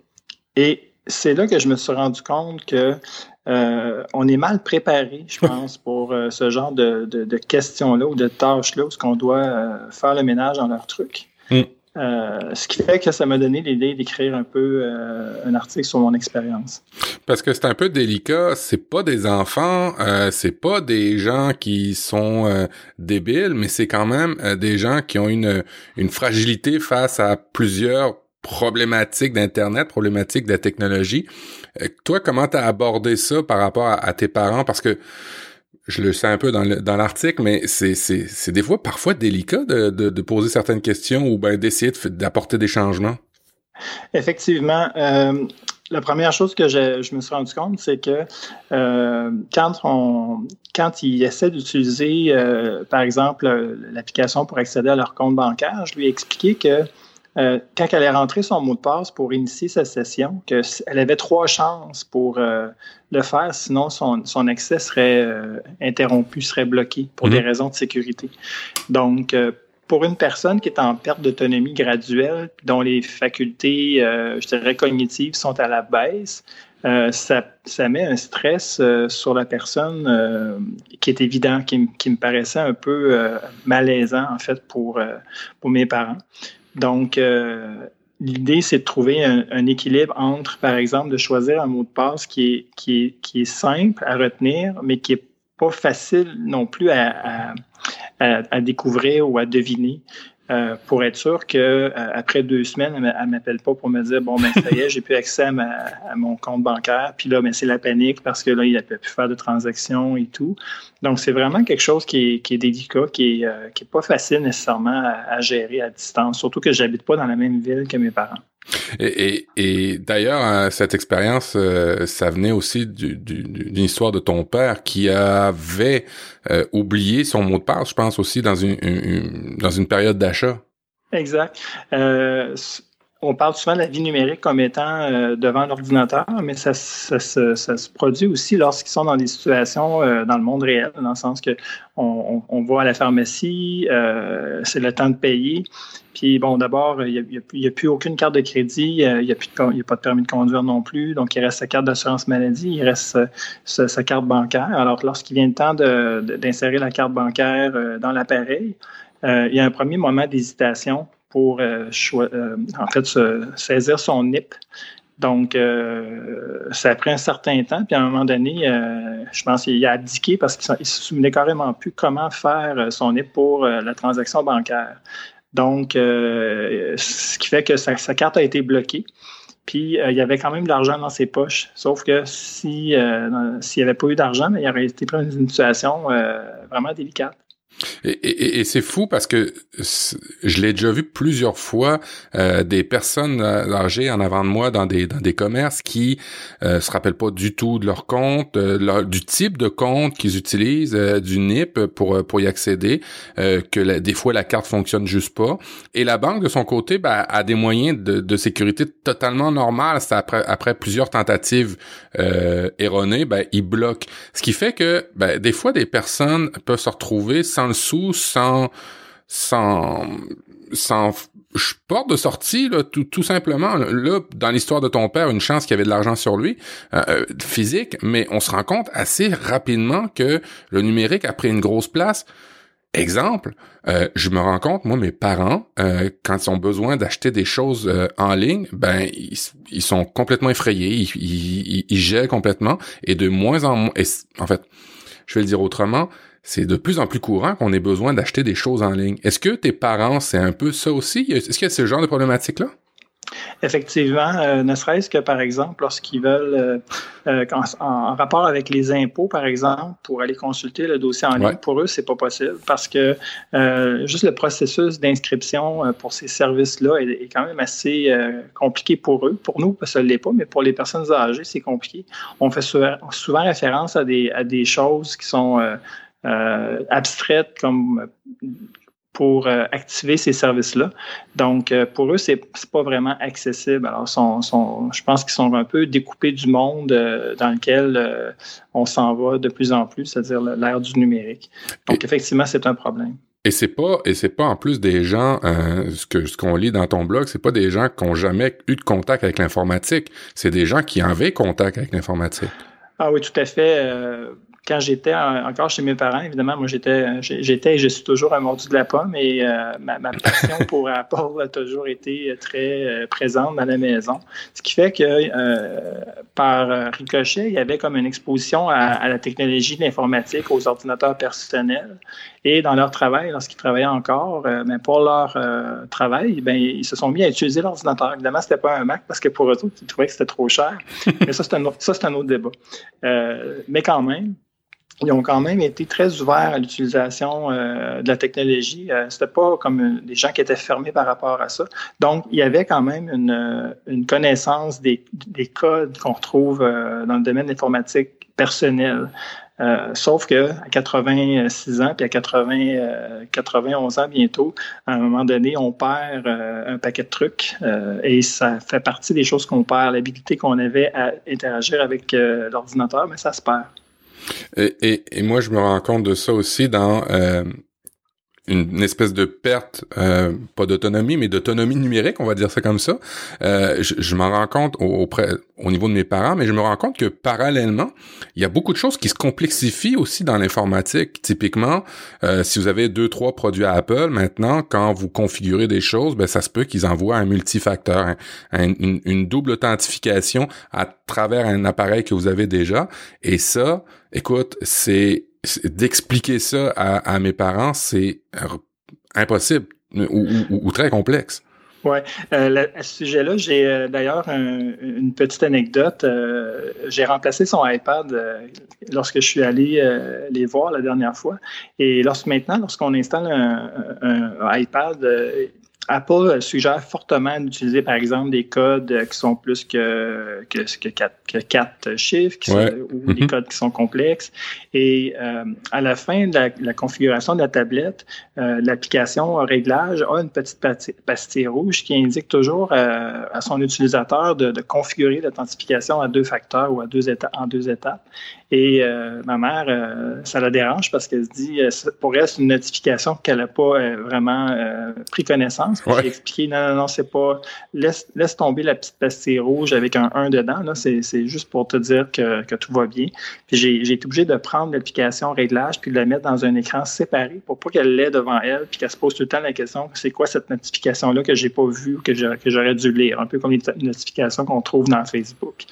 Et c'est là que je me suis rendu compte que on est mal préparé, je pense, pour ce genre de, questions-là ou de tâches-là où on doit faire le ménage dans leurs trucs. Mm. Euh, ce qui fait que ça m'a donné l'idée d'écrire un peu euh, un article sur mon expérience. Parce que c'est un peu délicat, c'est pas des enfants, euh, c'est pas des gens qui sont euh, débiles, mais c'est quand même des gens qui ont une, une fragilité face à plusieurs problématiques d'Internet, problématiques de la technologie. toi, comment t'as abordé ça par rapport à tes parents? Parce que je le sais un peu dans l'article, mais c'est des fois parfois délicat de, de, poser certaines questions ou ben d'essayer d'apporter des changements. Effectivement. Euh, la première chose que je, je me suis rendu compte, c'est que euh, quand on quand ils essaient d'utiliser, euh, par exemple, l'application pour accéder à leur compte bancaire, je lui ai expliqué que euh, quand elle est rentrée son mot de passe pour initier sa session, qu'elle avait trois chances pour euh, le faire, sinon son, son accès serait euh, interrompu, serait bloqué pour des mhm. raisons de sécurité. Donc, pour une personne qui est en perte d'autonomie graduelle, dont les facultés, je dirais, cognitives sont à la baisse, ça, ça, met un stress sur la personne qui est évident, qui, qui, me paraissait un peu malaisant, en fait, pour, pour mes parents. Donc, euh, l'idée, c'est de trouver un, équilibre entre, par exemple, de choisir un mot de passe qui est, qui est, qui est simple à retenir, mais qui est pas facile non plus à, à, à découvrir ou à deviner. Euh, pour être sûr que euh, après deux semaines, elle, ne m'appelle pas pour me dire bon ben ça y est, j'ai plus accès à, mon compte bancaire. Puis là, ben, c'est la panique parce que là, il n'a plus faire de transactions et tout. Donc, c'est vraiment quelque chose qui est, délicat, qui est, euh, qui est pas facile nécessairement à, gérer à distance, surtout que j'habite pas dans la même ville que mes parents. Et, et, d'ailleurs, hein, cette expérience, euh, ça venait aussi d'une histoire de ton père qui avait euh, oublié son mot de passe, je pense aussi dans une, dans une période d'achat. Exact. Euh, on parle souvent de la vie numérique comme étant devant l'ordinateur, mais ça, se produit aussi lorsqu'ils sont dans des situations dans le monde réel, dans le sens que on, on, à la pharmacie, c'est le temps de payer, puis bon, d'abord, il n'y a, plus aucune carte de crédit, euh, il n'y a, pas de permis de conduire non plus, donc il reste sa carte d'assurance maladie, il reste euh, sa, carte bancaire. Alors lorsqu'il vient le temps d'insérer la carte bancaire euh, dans l'appareil, il y a un premier moment d'hésitation pour en fait saisir son NIP. Donc, ça a pris un certain temps. Puis à un moment donné, je pense qu'il a abdiqué parce qu'il ne se souvenait carrément plus comment faire son NIP pour la transaction bancaire. Donc, euh, ce qui fait que sa, carte a été bloquée. Puis, euh, il y avait quand même de l'argent dans ses poches. Sauf que si euh, s'il n'y avait pas eu d'argent, il aurait été pris dans une situation vraiment délicate. Et, et, c'est fou parce que je l'ai déjà vu plusieurs fois euh, des personnes euh, âgées en avant de moi dans des dans des commerces qui euh, se rappellent pas du tout de leur compte, euh, du type de compte qu'ils utilisent, du NIP pour pour y accéder, que des fois la carte fonctionne juste pas. Et la banque de son côté ben, a des moyens de, de sécurité totalement normales. C'est après après plusieurs tentatives erronées, ben ils bloquent. Ce qui fait que ben, des fois des personnes peuvent se retrouver sans sous, sans, sans, sans porte de sortie, là, tout, tout simplement. Là, dans l'histoire de ton père, une chance qu'il y avait de l'argent sur lui, euh, euh, physique, mais on se rend compte assez rapidement que le numérique a pris une grosse place. Exemple, euh, je me rends compte, moi, mes parents, quand ils ont besoin d'acheter des choses en ligne, ben ils, sont complètement effrayés, ils, ils, ils, gèlent complètement, et de moins en moins, en fait, je vais le dire autrement, c'est de plus en plus courant qu'on ait besoin d'acheter des choses en ligne. Est-ce que tes parents, c'est un peu ça aussi? Est-ce qu'il y a ce genre de problématique-là? Effectivement, euh, ne serait-ce que par exemple lorsqu'ils veulent, euh, euh, en, rapport avec les impôts, par exemple, pour aller consulter le dossier en ligne, pour eux, c'est pas possible parce que juste le processus d'inscription pour ces services-là est, quand même assez compliqué pour eux. Pour nous, ça ne l'est pas, mais pour les personnes âgées, c'est compliqué. On fait souvent, souvent référence à des, à des choses qui sont abstraites comme pour euh, activer ces services-là. Donc, euh, pour eux, c'est pas vraiment accessible. Alors, sont, sont, je pense qu'ils sont un peu découpés du monde dans lequel on s'en va de plus en plus, c'est-à-dire l'ère du numérique. Donc, effectivement, c'est un problème. Et c'est pas et c'est pas en plus des gens ce que ce qu'on lit dans ton blog, c'est pas des gens qui ont jamais eu de contact avec l'informatique, c'est des gens qui avaient contact avec l'informatique. Ah oui, tout à fait quand j'étais encore chez mes parents, évidemment, moi j'étais, j'étais et je suis toujours un mordu de la pomme et euh, ma, passion pour Apple a toujours été très euh, présente dans la maison. Ce qui fait que euh, par ricochet, il y avait comme une exposition à, la technologie de l'informatique, aux ordinateurs personnels et dans leur travail, lorsqu'ils travaillaient encore, mais ben, pour leur travail, ben, ils se sont mis à utiliser l'ordinateur. Évidemment, c'était pas un Mac parce que pour eux ils trouvaient que c'était trop cher. mais ça, c'est un, ça, c'est un autre débat. mais quand même, ils ont quand même été très ouverts à l'utilisation euh, de la technologie. Euh, C'était pas comme des gens qui étaient fermés par rapport à ça. Donc, il y avait quand même une, une connaissance des, des codes qu'on retrouve euh, dans le domaine informatique personnel. Euh, sauf que à 86 ans puis à 80, 91 ans bientôt, à un moment donné, on perd un paquet de trucs et ça fait partie des choses qu'on perd, l'habilité qu'on avait à interagir avec l'ordinateur, mais ça se perd. Et, et, moi, je me rends compte de ça aussi dans euh, une, espèce de perte, euh, pas d'autonomie, mais d'autonomie numérique, on va dire ça comme ça. Euh, je, je m'en rends compte au, au, niveau de mes parents, mais je me rends compte que parallèlement, il y a beaucoup de choses qui se complexifient aussi dans l'informatique. Typiquement, euh, si vous avez deux, trois produits à Apple, maintenant, quand vous configurez des choses, ben ça se peut qu'ils envoient un multifacteur, une, une double authentification à travers un appareil que vous avez déjà. Et ça, écoute, c'est d'expliquer ça à, mes parents, c'est impossible ou, très complexe. Oui, euh, à ce sujet-là, j'ai euh, d'ailleurs une petite anecdote. Euh, j'ai remplacé son iPad lorsque je suis allé les voir la dernière fois. Et lorsque maintenant, lorsqu'on installe un, un iPad, Apple suggère fortement d'utiliser, par exemple, des codes qui sont plus que, que, que, quatre, que quatre chiffres qui sont, ou des mm-hmm. codes qui sont complexes. Et euh, à la fin de la, configuration de la tablette, euh, l'application réglage a une petite pastille rouge qui indique toujours euh, à son utilisateur de, de configurer l'authentification à deux facteurs ou à deux étapes, en deux étapes. Et euh, ma mère, euh, ça la dérange parce qu'elle se dit, euh, pour elle, c'est une notification qu'elle n'a pas vraiment pris connaissance. J'ai expliqué, non, non, non, c'est pas, laisse, laisse tomber la petite pastille rouge avec un 1 dedans. Là, c'est, c'est juste pour te dire que, que tout va bien. Puis j'ai, j'ai été obligé de prendre l'application réglage puis de la mettre dans un écran séparé pour pas qu'elle l'ait devant elle puis qu'elle se pose tout le temps la question, c'est quoi cette notification-là que j'ai pas vue ou que, que j'aurais dû lire? Un peu comme les notifications qu'on trouve dans Facebook.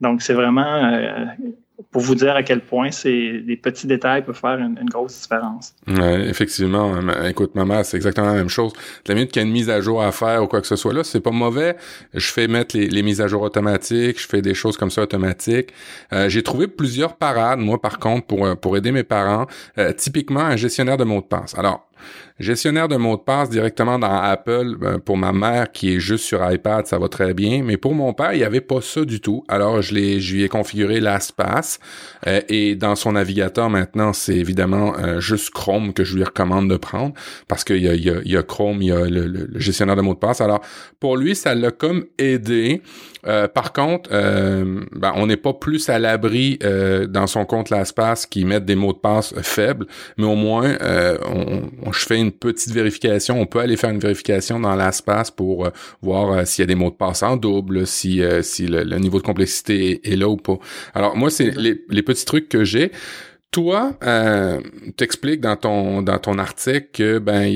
Donc, c'est vraiment pour vous dire à quel point c'est des petits détails peuvent faire une, grosse différence. Ouais, effectivement. Écoute, maman, c'est exactement la même chose. La minute qu'il y a une mise à jour à faire ou quoi que ce soit là, c'est pas mauvais. Je fais mettre les, mises à jour automatiques, je fais des choses comme ça automatiques. Euh, j'ai trouvé plusieurs parades, moi, par contre, pour, pour aider mes parents. Euh, typiquement, un gestionnaire de mots de passe. Alors, Gestionnaire de mots de passe directement dans Apple, ben, pour ma mère qui est juste sur iPad, ça va très bien. Mais pour mon père, il n'y avait pas ça du tout. Alors, je, l'ai, lui ai configuré LastPass. Euh, et dans son navigateur, maintenant, c'est évidemment euh, juste Chrome que je lui recommande de prendre parce qu'il y a, il y, a, Chrome, il y a le, gestionnaire de mots de passe. Alors, pour lui, ça l'a comme aidé. Euh, par contre, ben, on n'est pas plus à l'abri dans son compte LastPass qui met des mots de passe faibles, mais au moins, on, on, je fais une petite vérification. On peut aller faire une vérification dans l'espace pour euh, voir euh, s'il y a des mots de passe en double, si, euh, si le, niveau de complexité est, là ou pas. Alors moi, c'est les, petits trucs que j'ai. Toi, euh, t'expliques dans ton dans ton article que ben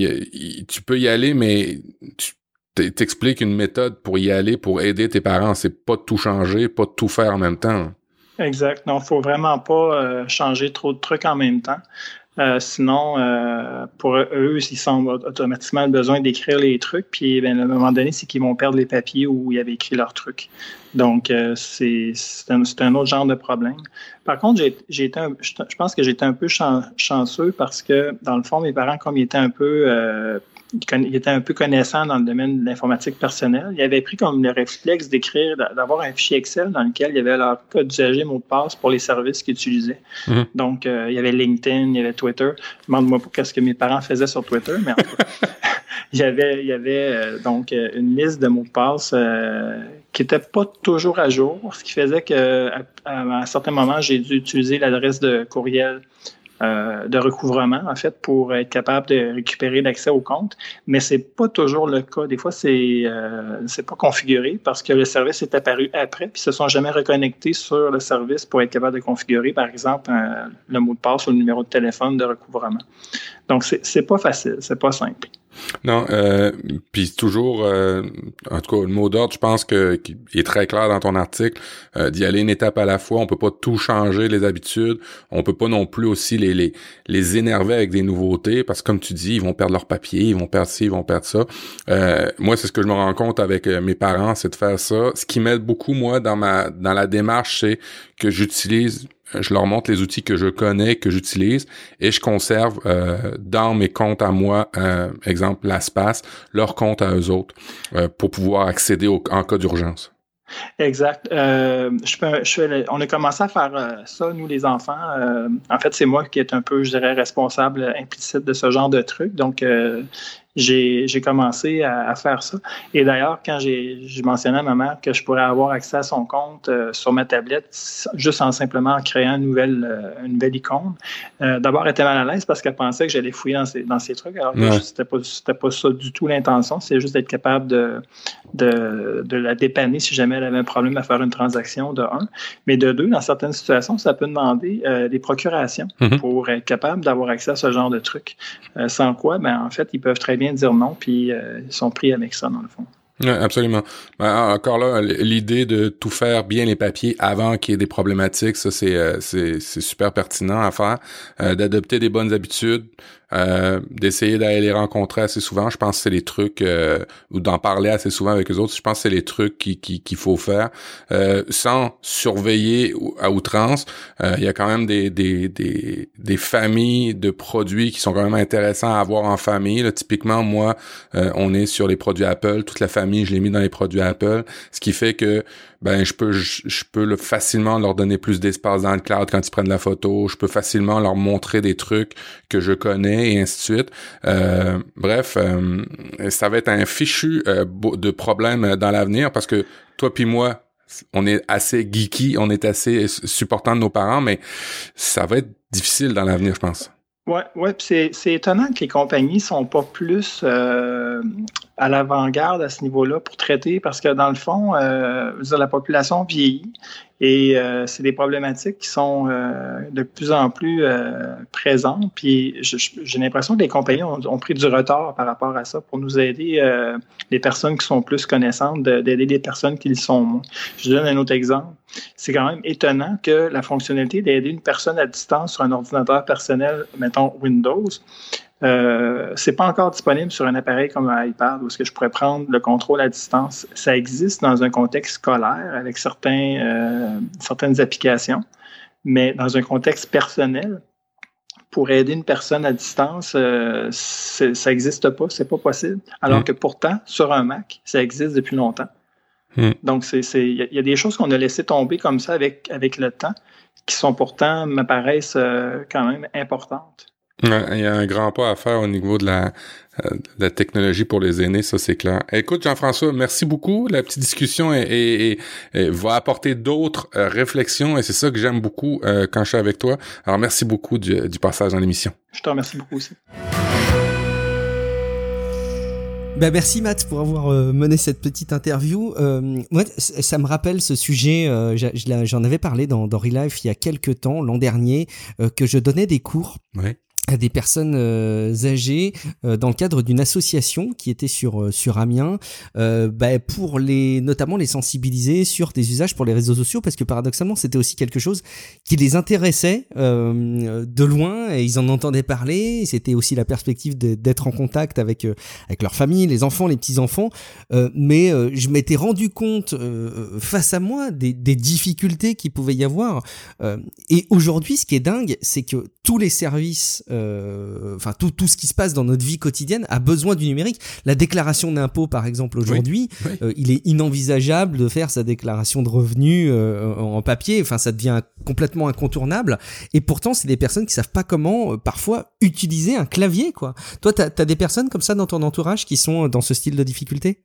tu peux y aller, mais tu t'expliques une méthode pour y aller, pour aider tes parents. C'est pas tout changer, pas tout faire en même temps. Exact. Non, faut vraiment pas changer trop de trucs en même temps. Euh, sinon, euh, pour eux, ils ont automatiquement besoin d'écrire les trucs. Puis, ben, à un moment donné, c'est qu'ils vont perdre les papiers où ils avaient écrit leurs trucs. Donc, euh, c'est un, un, autre genre de problème. Par contre, j'ai été je pense que j'étais un peu chanceux parce que, dans le fond, mes parents, comme ils étaient un peu il était un peu connaissant dans le domaine de l'informatique personnelle. Il avait pris comme le réflexe d'écrire, d'avoir un fichier Excel dans lequel il y avait leur code d'usager, mot de passe pour les services qu'ils utilisaient. Mhm. Donc, euh, il y avait LinkedIn, il y avait Twitter. Demande-moi pas qu'est-ce que mes parents faisaient sur Twitter, mais en tout cas, il y avait, il y avait euh, donc euh, une liste de mots de passe qui n'était pas toujours à jour, ce qui faisait qu'à à, à un certain moment, j'ai dû utiliser l'adresse de courriel euh, de recouvrement, en fait, pour être capable de récupérer l'accès au compte. Mais c'est pas toujours le cas. Des fois, c'est euh, pas configuré parce que le service est apparu après, puis se sont jamais reconnectés sur le service pour être capable de configurer, par exemple, le mot de passe ou le numéro de téléphone de recouvrement. Donc, c'est pas facile, c'est pas simple. Non, euh, puis toujours, euh, en tout cas, le mot d'ordre, je pense que qui est très clair dans ton article, euh, d'y aller une étape à la fois. On peut pas tout changer les habitudes. On peut pas non plus aussi les les, les énerver avec des nouveautés parce que comme tu dis, ils vont perdre leur papier, ils vont perdre ci, ils vont perdre ça. Euh, moi, c'est ce que je me rends compte avec mes parents, c'est de faire ça. Ce qui m'aide beaucoup moi dans ma dans la démarche, c'est que j'utilise je leur montre les outils que je connais, que j'utilise, et je conserve euh, dans mes comptes à moi, euh, exemple LastPass, leur compte à eux autres, euh, pour pouvoir accéder en cas d'urgence. Exact. Euh, on a commencé à faire ça, nous les enfants. en fait, c'est moi qui est un peu, je dirais, responsable implicite de ce genre de truc. Donc, j'ai commencé à, faire ça. Et d'ailleurs, quand j'ai mentionné à ma mère que je pourrais avoir accès à son compte euh, sur ma tablette, juste en simplement créant une nouvelle, euh, une nouvelle icône, euh, d'abord, elle était mal à l'aise parce qu'elle pensait que j'allais fouiller dans ces, dans ces trucs. Alors que c'était pas, pas ça du tout l'intention. C'est juste d'être capable de, de, de, la dépanner si jamais elle avait un problème à faire une transaction, de un. Mais de deux, dans certaines situations, ça peut demander des procurations mm-hmm. pour être capable d'avoir accès à ce genre de trucs. sans quoi, ben, en fait, ils peuvent très bien dire non, puis euh, ils sont pris avec ça, dans le fond. Absolument. Ben, encore là, l'idée de tout faire bien les papiers avant qu'il y ait des problématiques, ça c'est euh, super pertinent à faire. Euh, d'adopter des bonnes habitudes, euh, d'essayer d'aller les rencontrer assez souvent. Je pense que c'est les trucs, euh, ou d'en parler assez souvent avec les autres. Je pense que c'est les trucs qu'il qui, qu'il faut faire euh, sans surveiller à outrance. Il y a quand même des, des, des, des, familles de produits qui sont quand même intéressants à avoir en famille. Typiquement, moi, on est sur les produits Apple. Toute la famille, je l'ai mis dans les produits Apple. Ce qui fait que ben je peux je, peux le, facilement leur donner plus d'espace dans le cloud quand ils prennent la photo. Je peux facilement leur montrer des trucs que je connais et ainsi de suite. Euh, bref, euh, ça va être un fichu euh, de problème dans l'avenir parce que toi puis moi, on est assez geeky, on est assez supportant de nos parents, mais ça va être difficile dans l'avenir, je pense. Ouais, ouais, c'est, c'est étonnant que les compagnies sont pas plus euh, à l'avant-garde à ce niveau-là pour traiter, parce que dans le fond, euh, la population vieillit et euh, c'est des problématiques qui sont euh, de plus en plus euh, présentes. Puis j'ai l'impression que les compagnies ont, pris du retard par rapport à ça pour nous aider, les personnes qui sont plus connaissantes, d'aider les personnes qui le sont moins. Je donne un autre exemple. C'est quand même étonnant que la fonctionnalité d'aider une personne à distance sur un ordinateur personnel, mettons Windows, euh, c'est pas encore disponible sur un appareil comme un iPad où est-ce que je pourrais prendre le contrôle à distance. Ça existe dans un contexte scolaire avec certains, euh, certaines applications, mais dans un contexte personnel, pour aider une personne à distance, euh, ça n'existe pas, c'est pas possible. Alors hmm. que pourtant, sur un Mac, ça existe depuis longtemps. Hmm. Donc, il y, a des choses qu'on a laissé tomber comme ça avec, avec le temps, qui sont pourtant, m'apparaissent euh, quand même importantes. Il y a un grand pas à faire au niveau de la, euh, la technologie pour les aînés, ça c'est clair. Écoute Jean-François, merci beaucoup. La petite discussion est, va apporter d'autres euh, réflexions et c'est ça que j'aime beaucoup euh, quand je suis avec toi. Alors merci beaucoup du, du passage dans l'émission. Je te remercie beaucoup aussi. Ben merci Matt pour avoir mené cette petite interview. moi, ça me rappelle ce sujet. J'en avais parlé dans, dans Life il y a quelques temps, l'an dernier, que je donnais des cours. Ouais à des personnes euh, âgées euh, dans le cadre d'une association qui était sur euh, sur Amiens bah, pour les notamment les sensibiliser sur des usages pour les réseaux sociaux parce que paradoxalement c'était aussi quelque chose qui les intéressait de loin et ils en entendaient parler. C'était aussi la perspective d'être en contact avec avec leur famille les enfants les petits enfants mais je m'étais rendu compte face à moi des, difficultés qu'il pouvait y avoir. Et aujourd'hui ce qui est dingue c'est que tous les services enfin tout, tout ce qui se passe dans notre vie quotidienne a besoin du numérique. La déclaration d'impôt, par exemple, aujourd'hui, euh, il est inenvisageable de faire sa déclaration de revenus euh, en papier. Enfin, ça devient complètement incontournable. Et pourtant, c'est des personnes qui savent pas comment, parfois, utiliser un clavier, quoi. Toi, t'as as des personnes comme ça dans ton entourage qui sont dans ce style de difficulté?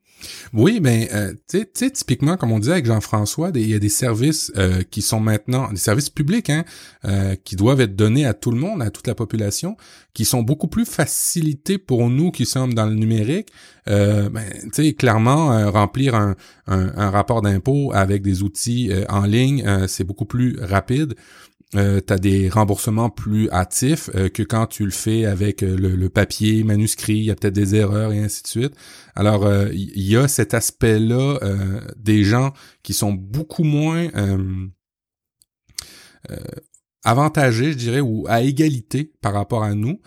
Oui, mais euh, tu sais, typiquement, comme on disait avec Jean-François, il y a des services euh, qui sont maintenant, des services publics, hein, euh, qui doivent être donnés à tout le monde, à toute la population, qui sont beaucoup plus facilités pour nous qui sommes dans le numérique. Euh, ben, tu sais, clairement, remplir un, un rapport d'impôt avec des outils en ligne, c'est beaucoup plus rapide euh, tu as des remboursements plus hâtifs euh, que quand tu le fais avec euh, le, papier manuscrit, il y a peut-être des erreurs et ainsi de suite. Alors, il y a cet aspect-là des gens qui sont beaucoup moins avantagés, je dirais, ou à égalité par rapport à nous.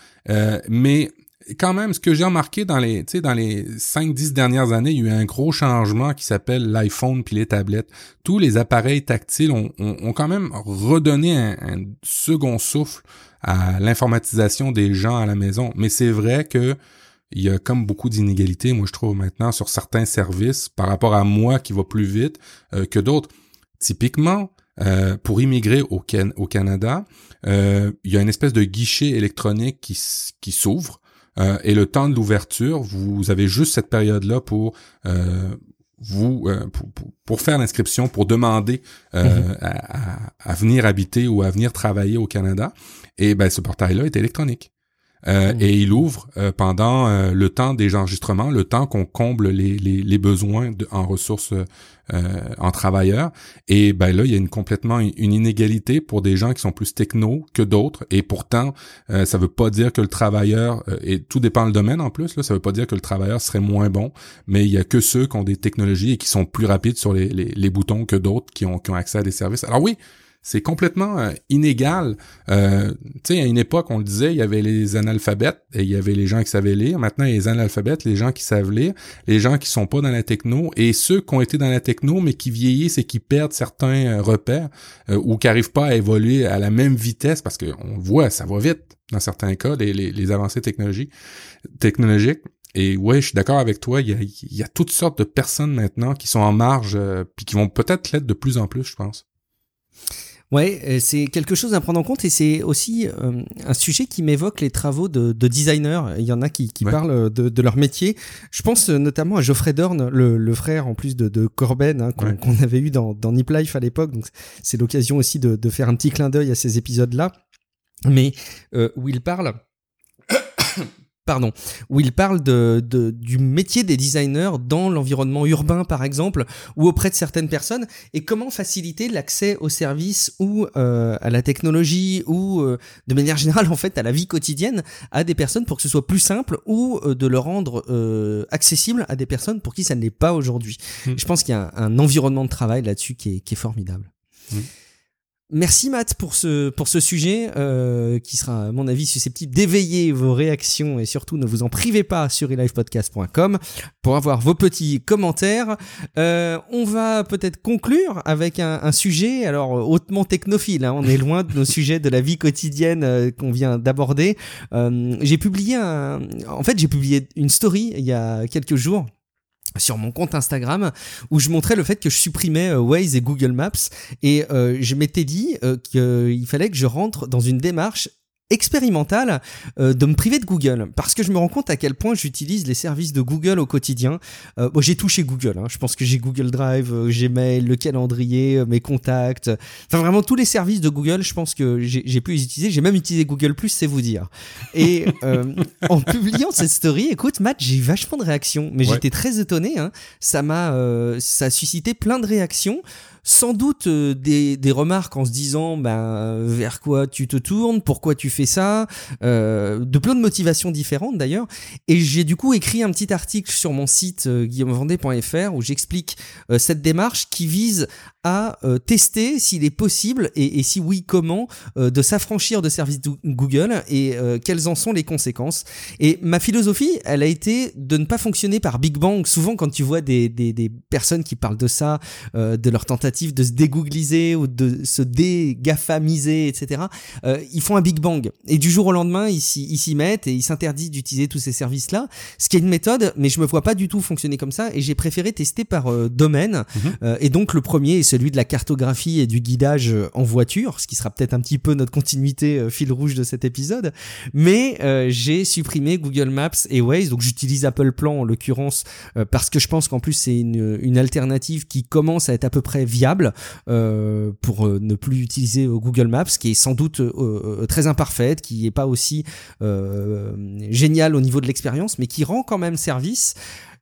mais quand même, ce que j'ai remarqué dans les, tu dans les 5-10 dernières années, il y a eu un gros changement qui s'appelle l'iPhone puis les tablettes. Tous les appareils tactiles ont, ont, quand même redonné un, second souffle à l'informatisation des gens à la maison. Mais c'est vrai que il y a comme beaucoup d'inégalités, moi je trouve maintenant, sur certains services par rapport à moi qui va plus vite euh, que d'autres. Typiquement, euh, pour immigrer au, Canada, euh, il y a une espèce de guichet électronique qui s'ouvre euh, et le temps de l'ouverture, vous avez juste cette période-là pour euh, vous euh, pour, faire l'inscription, pour demander mhm. à, venir habiter ou à venir travailler au Canada. Et ben ce portail-là est électronique. Euh, et il ouvre euh, pendant euh, le temps des enregistrements, le temps qu'on comble les, les, les besoins de, en ressources en travailleurs. Et ben là, il y a une complètement une inégalité pour des gens qui sont plus techno que d'autres. Et pourtant, ça veut pas dire que le travailleur et tout dépend le domaine en plus. Là, ça veut pas dire que le travailleur serait moins bon, mais il y a que ceux qui ont des technologies et qui sont plus rapides sur les, les, les boutons que d'autres qui ont, qui ont accès à des services. Alors oui, c'est complètement euh, inégal. Euh, tu sais, à une époque, on le disait, il y avait les analphabètes et il y avait les gens qui savaient lire. Maintenant, il y a les analphabètes, les gens qui savent lire, les gens qui sont pas dans la techno et ceux qui ont été dans la techno mais qui vieillissent et qui perdent certains euh, repères ou qui arrivent pas à évoluer à la même vitesse parce qu'on voit, ça va vite dans certains cas, les, avancées technologiques. Et ouais, je suis d'accord avec toi, il y, a, toutes sortes de personnes maintenant qui sont en marge, puis qui vont peut-être l'être de plus en plus, je pense. Ouais, euh, c'est quelque chose à prendre en compte et c'est aussi euh, un sujet qui m'évoque les travaux de, de, designers. Il y en a qui, qui parlent de, de, leur métier. Je pense euh, notamment à Geoffrey Dorn, le, le frère en plus de, de Corben hein, qu'on avait eu dans, dans Nip Life à l'époque. Donc c'est l'occasion aussi de, de faire un petit clin d'œil à ces épisodes-là. Mais où il parle pardon, où il parle de, du métier des designers dans l'environnement urbain, par exemple, ou auprès de certaines personnes, et comment faciliter l'accès aux services ou euh, à la technologie, ou euh, de manière générale, en fait, à la vie quotidienne, à des personnes pour que ce soit plus simple, ou euh, de le rendre accessible à des personnes pour qui ça ne l'est pas aujourd'hui. Mmh. Je pense qu'il y a un, environnement de travail là-dessus qui est, formidable. Mmh. Merci Matt pour ce, pour ce sujet euh, qui sera à mon avis susceptible d'éveiller vos réactions et surtout ne vous en privez pas sur elivepodcast.com pour avoir vos petits commentaires. Euh, on va peut-être conclure avec un, un, sujet alors hautement technophile. Hein, on est loin de nos sujets de la vie quotidienne euh, qu'on vient d'aborder. Euh, j'ai publié un, en fait j'ai publié une story il y a quelques jours sur mon compte Instagram où je montrais le fait que je supprimais euh, Waze et Google Maps. Et euh, je m'étais dit euh, qu'il fallait que je rentre dans une démarche expérimentale euh, de me priver de Google parce que je me rends compte à quel point j'utilise les services de Google au quotidien. Euh, bon, j'ai touché Google, hein. je pense que j'ai Google Drive, euh, Gmail, le calendrier, mes contacts, enfin vraiment tous les services de Google, je pense que j'ai pu les utiliser. J'ai même utilisé Google Plus, c'est vous dire. Et en publiant cette story, écoute, Matt, j'ai eu vachement de réactions, mais j'étais très étonné. Hein. Ça m'a, ça a suscité plein de réactions sans doute euh, des, des, remarques en se disant ben vers quoi tu te tournes, pourquoi tu fais ça, euh, de plein de motivations différentes d'ailleurs. Et j'ai du coup écrit un petit article sur mon site euh, guillaumevendée.fr où j'explique euh, cette démarche qui vise à euh, tester s'il est possible et, et, si oui comment de s'affranchir de services Google et quelles en sont les conséquences. Et ma philosophie, elle a été de ne pas fonctionner par Big Bang. Souvent quand tu vois des, des, des personnes qui parlent de ça, de leur tentative de se dégoogliser ou de se dégafamiser, etc., euh, ils font un Big Bang. Et du jour au lendemain, ils s'y mettent et ils s'interdisent d'utiliser tous ces services-là. Ce qui est une méthode, mais je me vois pas du tout fonctionner comme ça. Et j'ai préféré tester par euh, domaine. Euh, et donc le premier est celui de la cartographie et du guidage en voiture, ce qui sera peut-être un petit peu notre continuité fil rouge de cet épisode. Mais j'ai supprimé Google Maps et Waze. Donc j'utilise Apple Plan en l'occurrence parce que je pense qu'en plus c'est une, alternative qui commence à être à peu près viable euh, pour euh, ne plus utiliser euh, Google Maps, qui est sans doute très imparfaite, qui n'est pas aussi génial au niveau de l'expérience, mais qui rend quand même service.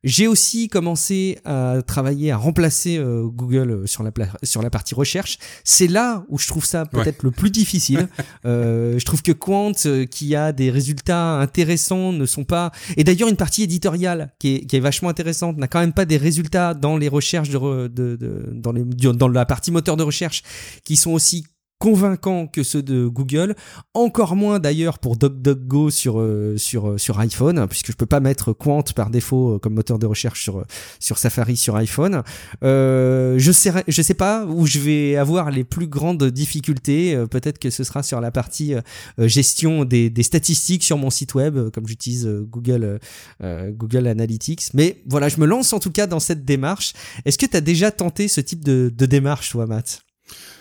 J'ai aussi commencé à travailler à remplacer euh, Google euh, sur la, sur la partie recherche. C'est là où je trouve ça peut-être le plus difficile. euh, je trouve que Quant, euh, qui a des résultats intéressants, ne sont pas. Et d'ailleurs, une partie éditoriale qui est, qui est vachement intéressante n'a quand même pas des résultats dans les recherches de, de, de dans, les, dans la partie moteur de recherche qui sont aussi convaincants que ceux de Google, encore moins d'ailleurs pour DuckDuckGo sur euh, sur euh, sur iPhone puisque je peux pas mettre Quant par défaut euh, comme moteur de recherche sur sur Safari sur iPhone. je sais je sais pas où je vais avoir les plus grandes difficultés, peut-être que ce sera sur la partie gestion des, des statistiques sur mon site web comme j'utilise Google Google Analytics, mais voilà, je me lance en tout cas dans cette démarche. Est-ce que tu as déjà tenté ce type de, de démarche toi Matt?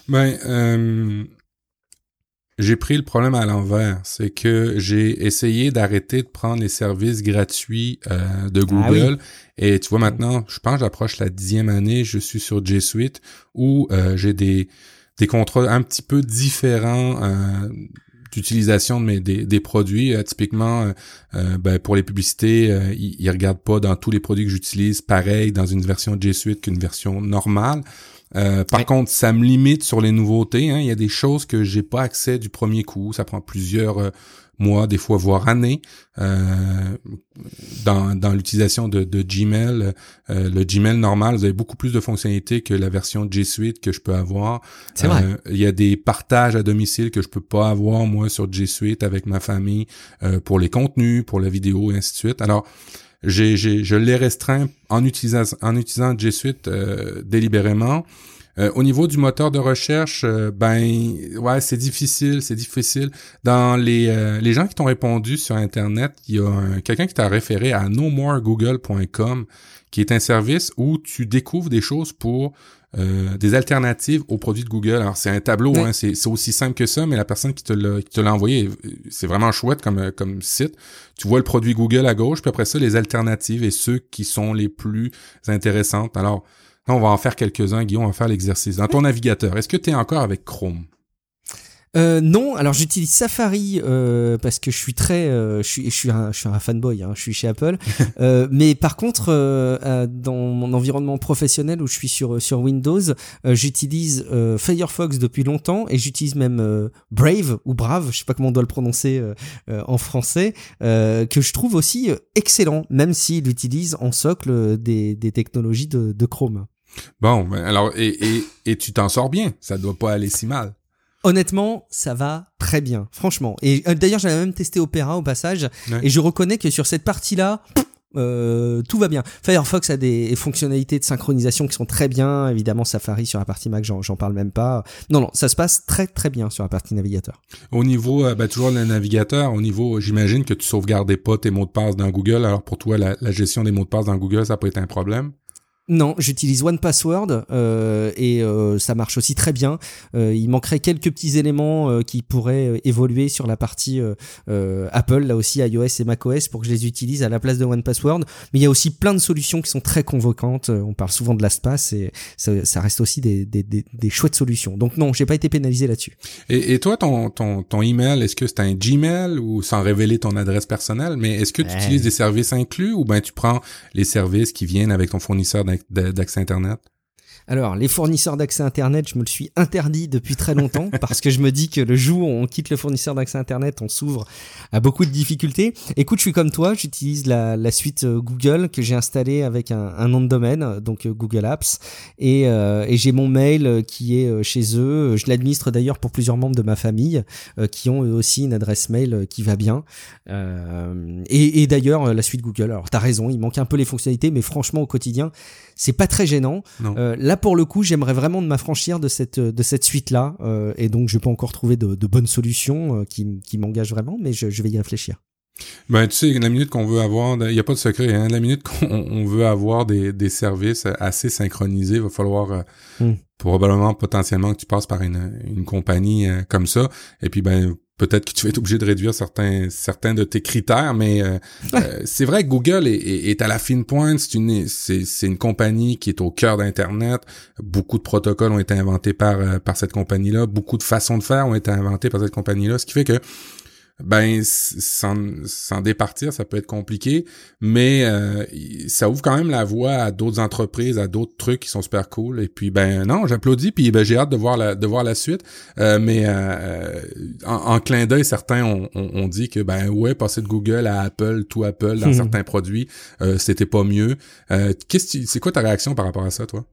Ben, euh, j'ai pris le problème à l'envers. C'est que j'ai essayé d'arrêter de prendre les services gratuits euh, de ah Google. Et tu vois, maintenant, je pense j'approche la dixième année, je suis sur G Suite où euh, j'ai des, des contrats un petit peu différents d'utilisation de mes des, des produits. typiquement, ben, pour les publicités, ils, ils regardent pas dans tous les produits que j'utilise pareil dans une version G Suite qu'une version normale. Par contre, ça me limite sur les nouveautés. Hein. Il y a des choses que j'ai pas accès du premier coup. Ça prend plusieurs mois, des fois voire années, euh, dans, dans l'utilisation de, de Gmail. Euh, le Gmail normal, vous avez beaucoup plus de fonctionnalités que la version G Suite que je peux avoir. C'est vrai. Euh, il y a des partages à domicile que je peux pas avoir moi sur G Suite avec ma famille euh, pour les contenus, pour la vidéo et ainsi de suite. Alors j'ai, je l'ai restreint en utilisant en utilisant G Suite délibérément. Euh, au niveau du moteur de recherche, euh, ben ouais, c'est difficile, c'est difficile. Dans les, euh, les gens qui t'ont répondu sur Internet, il y a quelqu'un qui t'a référé à nomoregoogle.com, qui est un service où tu découvres des choses pour des alternatives aux produits de Google. Alors c'est un tableau, hein, c'est, aussi simple que ça, mais la personne qui te l'a, envoyé, c'est vraiment chouette comme, comme site. Tu vois le produit Google à gauche, puis après ça les alternatives et ceux qui sont les plus intéressantes. Alors on va en faire quelques-uns, Guillaume, on va faire l'exercice. Dans ton navigateur, est-ce que tu es encore avec Chrome? Euh, non, alors j'utilise Safari euh, parce que je suis très, euh, je suis, je suis un, je suis un fanboy, hein, je suis chez Apple. euh, mais par contre, euh, euh, dans mon environnement professionnel où je suis sur sur Windows, j'utilise Firefox depuis longtemps et j'utilise même Brave ou Brave, je sais pas comment on doit le prononcer en français, que je trouve aussi excellent, même s'il utilise en socle des, des technologies de, de Chrome. Bon, alors et, et, et tu t'en sors bien, ça doit pas aller si mal. Honnêtement, ça va très bien, franchement. Et euh, d'ailleurs, j'avais même testé Opera au passage, et je reconnais que sur cette partie-là, euh, tout va bien. Firefox a des fonctionnalités de synchronisation qui sont très bien. Évidemment, Safari sur la partie Mac, j'en parle même pas. Non, non, ça se passe très très bien sur la partie navigateur. Au niveau, euh, bah, toujours le navigateur, au niveau, j'imagine que tu sauvegardais pas tes mots de passe dans Google. Alors pour toi, la, la gestion des mots de passe dans Google, ça peut être un problème? Non, j'utilise One Password euh, et euh, ça marche aussi très bien. Euh, il manquerait quelques petits éléments euh, qui pourraient euh, évoluer sur la partie euh, Apple, là aussi iOS et macOS pour que je les utilise à la place de One Password. Mais il y a aussi plein de solutions qui sont très convocantes. On parle souvent de LastPass et ça, ça reste aussi des, des, des, des, chouettes solutions. Donc non, j'ai pas été pénalisé là-dessus. Et, et, toi, ton, ton, ton email, est-ce que c'est un Gmail ou sans révéler ton adresse personnelle, mais est-ce que tu utilises des services inclus ou ben tu prends les services qui viennent avec ton fournisseur d'accès Internet? Alors, les fournisseurs d'accès Internet, je me le suis interdit depuis très longtemps parce que je me dis que le jour où on quitte le fournisseur d'accès Internet, on s'ouvre à beaucoup de difficultés. Écoute, je suis comme toi, j'utilise la, la, suite euh, Google que j'ai installée avec un, un, nom de domaine, donc euh, Google Apps, et, euh, et j'ai mon mail qui est chez eux. Je l'administre d'ailleurs pour plusieurs membres de ma famille qui ont aussi une adresse mail qui va bien. et, et d'ailleurs, la suite Google. Alors, t'as raison, il manque un peu les fonctionnalités, mais franchement, au quotidien, c'est pas très gênant. Euh, là pour le coup, j'aimerais vraiment de m'affranchir de cette de cette suite là, euh, et donc je peux encore trouver de, de bonnes solutions euh, qui qui m'engagent vraiment, mais je, je, vais y réfléchir. Ben tu sais, la minute qu'on veut avoir, il n'y a pas de secret, hein, la minute qu'on veut avoir des, des services assez synchronisés, il va falloir euh, hmm. probablement potentiellement que tu passes par une, une compagnie euh, comme ça, et puis ben peut-être que tu vas être obligé de réduire certains certains de tes critères, mais euh, euh, c'est vrai que Google est, est, à la fine pointe. C'est une c'est une compagnie qui est au cœur d'Internet. Beaucoup de protocoles ont été inventés par euh, par cette compagnie-là. Beaucoup de façons de faire ont été inventées par cette compagnie-là, ce qui fait que ben s'en départir, ça peut être compliqué, mais euh, ça ouvre quand même la voie à d'autres entreprises, à d'autres trucs qui sont super cool. Et puis ben non, j'applaudis, puis ben j'ai hâte de voir la de voir la suite. Euh, mais euh, en, clin d'œil, certains ont, on, dit que ben ouais, passer de Google à Apple, tout Apple dans certains produits, c'était pas mieux. Qu'est-ce c'est quoi ta réaction par rapport à ça, toi?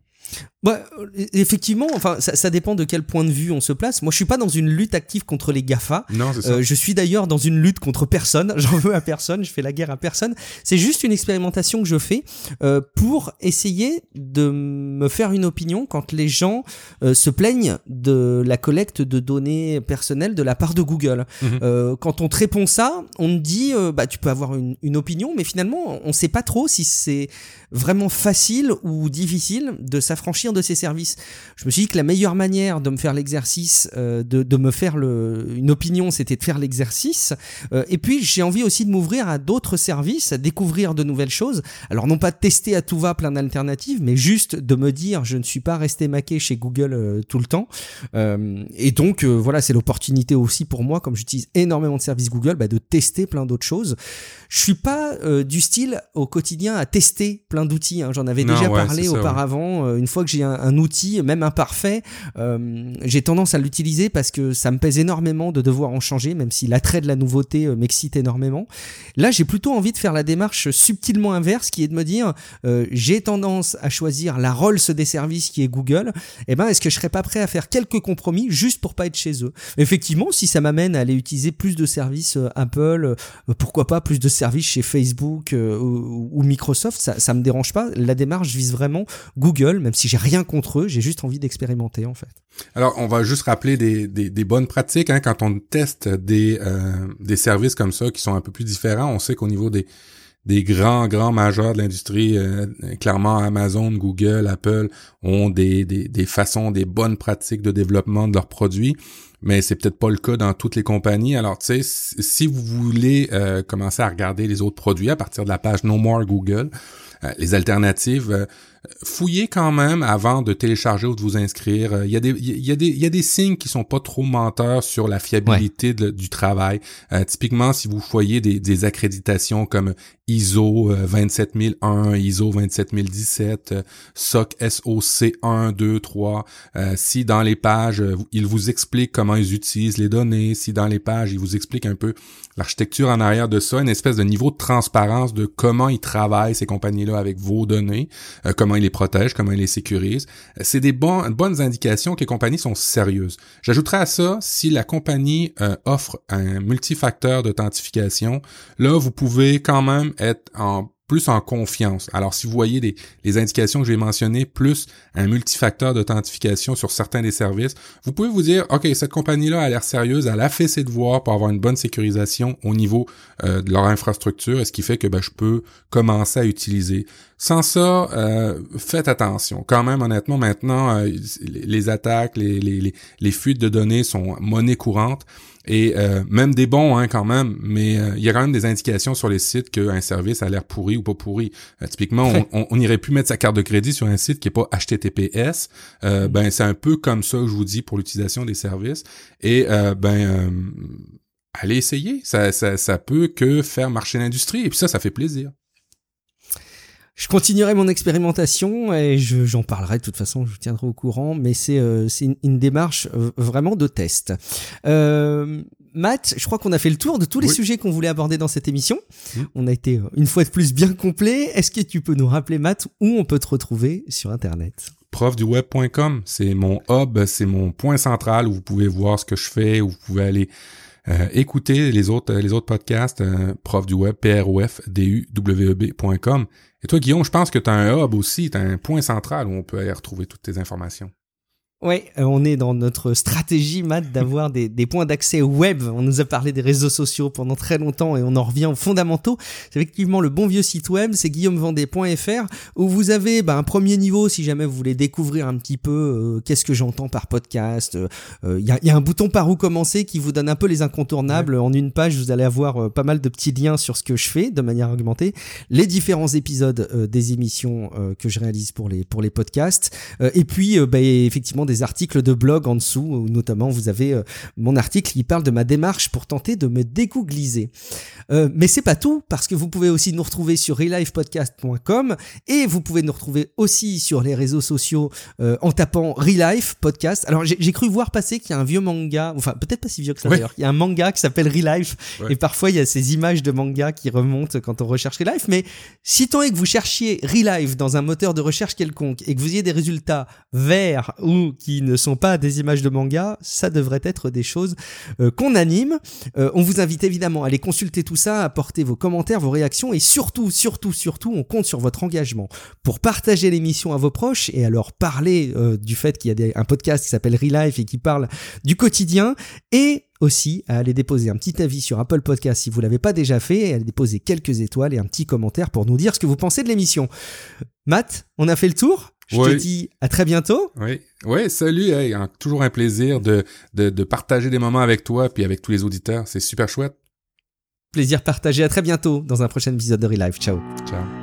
Bah, effectivement, enfin, ça, ça, dépend de quel point de vue on se place. Moi, je suis pas dans une lutte active contre les Gafa. Non, ça. Euh, je suis d'ailleurs dans une lutte contre personne. J'en veux à personne. Je fais la guerre à personne. C'est juste une expérimentation que je fais euh, pour essayer de me faire une opinion quand les gens euh, se plaignent de la collecte de données personnelles de la part de Google. Mhm. Quand on te répond ça, on te dit, bah, tu peux avoir une, une opinion, mais finalement, on sait pas trop si c'est vraiment facile ou difficile de s'affranchir m'affranchir de ces services. Je me suis dit que la meilleure manière de me faire l'exercice, euh, de, de, me faire le, une opinion, c'était de faire l'exercice. Euh, et puis j'ai envie aussi de m'ouvrir à d'autres services, à découvrir de nouvelles choses. Alors non pas de tester à tout va plein d'alternatives, mais juste de me dire je ne suis pas resté maqué chez Google euh, tout le temps. et donc voilà, c'est l'opportunité aussi pour moi, comme j'utilise énormément de services Google, bah, de tester plein d'autres choses. Je suis pas du style au quotidien à tester plein d'outils. Hein. J'en avais déjà parlé auparavant. Une fois que j'ai un, outil, même imparfait, euh, j'ai tendance à l'utiliser parce que ça me pèse énormément de devoir en changer, même si l'attrait de la nouveauté euh, m'excite énormément. Là, j'ai plutôt envie de faire la démarche subtilement inverse, qui est de me dire, euh, j'ai tendance à choisir la Rolls des services qui est Google. Eh ben, est-ce que je serais pas prêt à faire quelques compromis juste pour pas être chez eux? Effectivement, si ça m'amène à aller utiliser plus de services Apple, pourquoi pas plus de services chez Facebook ou, Microsoft, ça, ça me dérange pas. La démarche vise vraiment Google, même si j'ai rien contre eux, j'ai juste envie d'expérimenter en fait. Alors, on va juste rappeler des, des, des bonnes pratiques. Hein, quand on teste des, euh, des services comme ça qui sont un peu plus différents, on sait qu'au niveau des, des grands, grands majeurs de l'industrie, euh, clairement Amazon, Google, Apple ont des, des, des façons, des bonnes pratiques de développement de leurs produits mais c'est peut-être pas le cas dans toutes les compagnies. Alors, tu sais, si vous voulez euh, commencer à regarder les autres produits à partir de la page No More Google, les alternatives, fouillez quand même avant de télécharger ou de vous inscrire. Euh, il y a des, il y a des, il y a des signes qui sont pas trop menteurs sur la fiabilité du travail. Euh, typiquement, si vous voyez des, des accréditations comme ISO 27001, ISO 27017, SOC SOC 1, 2, 3, si dans les pages, euh, ils vous expliquent comment ils utilisent les données, si dans les pages, ils vous expliquent un peu l'architecture en arrière de ça, une espèce de niveau de transparence de comment ils travaillent, ces compagnies-là, avec vos données, comment il les protège, comment il les sécurise. C'est des bonnes indications que les compagnies sont sérieuses. J'ajouterais à ça, si la compagnie euh, offre un multifacteur d'authentification, là, vous pouvez quand même être en plus en confiance. Alors, si vous voyez les, les indications que j'ai mentionnées, plus un multifacteur d'authentification sur certains des services, vous pouvez vous dire, OK, cette compagnie-là a l'air sérieuse, elle a fait ses devoirs pour avoir une bonne sécurisation au niveau euh, de leur infrastructure, et ce qui fait que ben, je peux commencer à utiliser. Sans ça, euh, faites attention. Quand même, honnêtement, maintenant, euh, les attaques, les, les, les fuites de données sont monnaie courante et euh, même des bons hein, quand même, mais euh, il y a quand même des indications sur les sites qu'un service a l'air pourri ou pas pourri. Euh, typiquement, on, on, irait plus mettre sa carte de crédit sur un site qui est pas HTTPS. Mm. ben c'est un peu comme ça que je vous dis pour l'utilisation des services. Et ben allez essayer, ça, ça, ça peut que faire marcher l'industrie et puis ça, ça fait plaisir je continuerai mon expérimentation et j'en parlerai de toute façon, je vous tiendrai au courant, mais c'est euh, une, une, démarche vraiment de test. Euh, Matt, je crois qu'on a fait le tour de tous les sujets qu'on voulait aborder dans cette émission. On a été euh, une fois de plus bien complet. Est-ce que tu peux nous rappeler, Matt, où on peut te retrouver sur Internet? Profduweb.com, c'est mon hub, c'est mon point central où vous pouvez voir ce que je fais, où vous pouvez aller euh, écoutez les autres les autres podcasts, euh, prof du web, profduweb.com. Et toi, Guillaume, je pense que tu as un hub aussi, tu as un point central où on peut aller retrouver toutes tes informations. Oui, euh, on est dans notre stratégie, Matt, d'avoir des, des, points d'accès web. On nous a parlé des réseaux sociaux pendant très longtemps et on en revient aux fondamentaux. C'est effectivement le bon vieux site web, c'est guillaumevendée.fr où vous avez bah, un premier niveau si jamais vous voulez découvrir un petit peu euh, qu'est-ce que j'entends par podcast. Il euh, y, a, y, a, un bouton par où commencer qui vous donne un peu les incontournables. En une page, vous allez avoir pas mal de petits liens sur ce que je fais de manière argumentée, les différents épisodes des émissions que je réalise pour les, pour les podcasts. et puis, bah, effectivement, des articles de blog en dessous, où notamment vous avez euh, mon article qui parle de ma démarche pour tenter de me dégoogliser. Euh, mais c'est pas tout, parce que vous pouvez aussi nous retrouver sur relifepodcast.com et vous pouvez nous retrouver aussi sur les réseaux sociaux euh, en tapant Relife Podcast. Alors j'ai cru voir passer qu'il y a un vieux manga, enfin peut-être pas si vieux que ça d'ailleurs, il y a un manga qui s'appelle Relife et parfois il y a ces images de manga qui remontent quand on recherche Relife, mais si tant est que vous cherchiez Relife dans un moteur de recherche quelconque et que vous ayez des résultats verts ou qui ne sont pas des images de manga, ça devrait être des choses euh, qu'on anime. Euh, on vous invite évidemment à aller consulter tout ça, à apporter vos commentaires, vos réactions et surtout, surtout, surtout, on compte sur votre engagement pour partager l'émission à vos proches et alors parler euh, du fait qu'il y a un podcast qui s'appelle Relife et qui parle du quotidien et aussi à aller déposer un petit avis sur Apple Podcast si vous l'avez pas déjà fait et à déposer quelques étoiles et un petit commentaire pour nous dire ce que vous pensez de l'émission. Matt, on a fait le tour? Je te dis à très bientôt. Oui, oui, salut. Hey, toujours un plaisir de, de, de partager des moments avec toi puis avec tous les auditeurs. C'est super chouette. Plaisir partagé. À très bientôt dans un prochain épisode de Relive. Ciao. Ciao.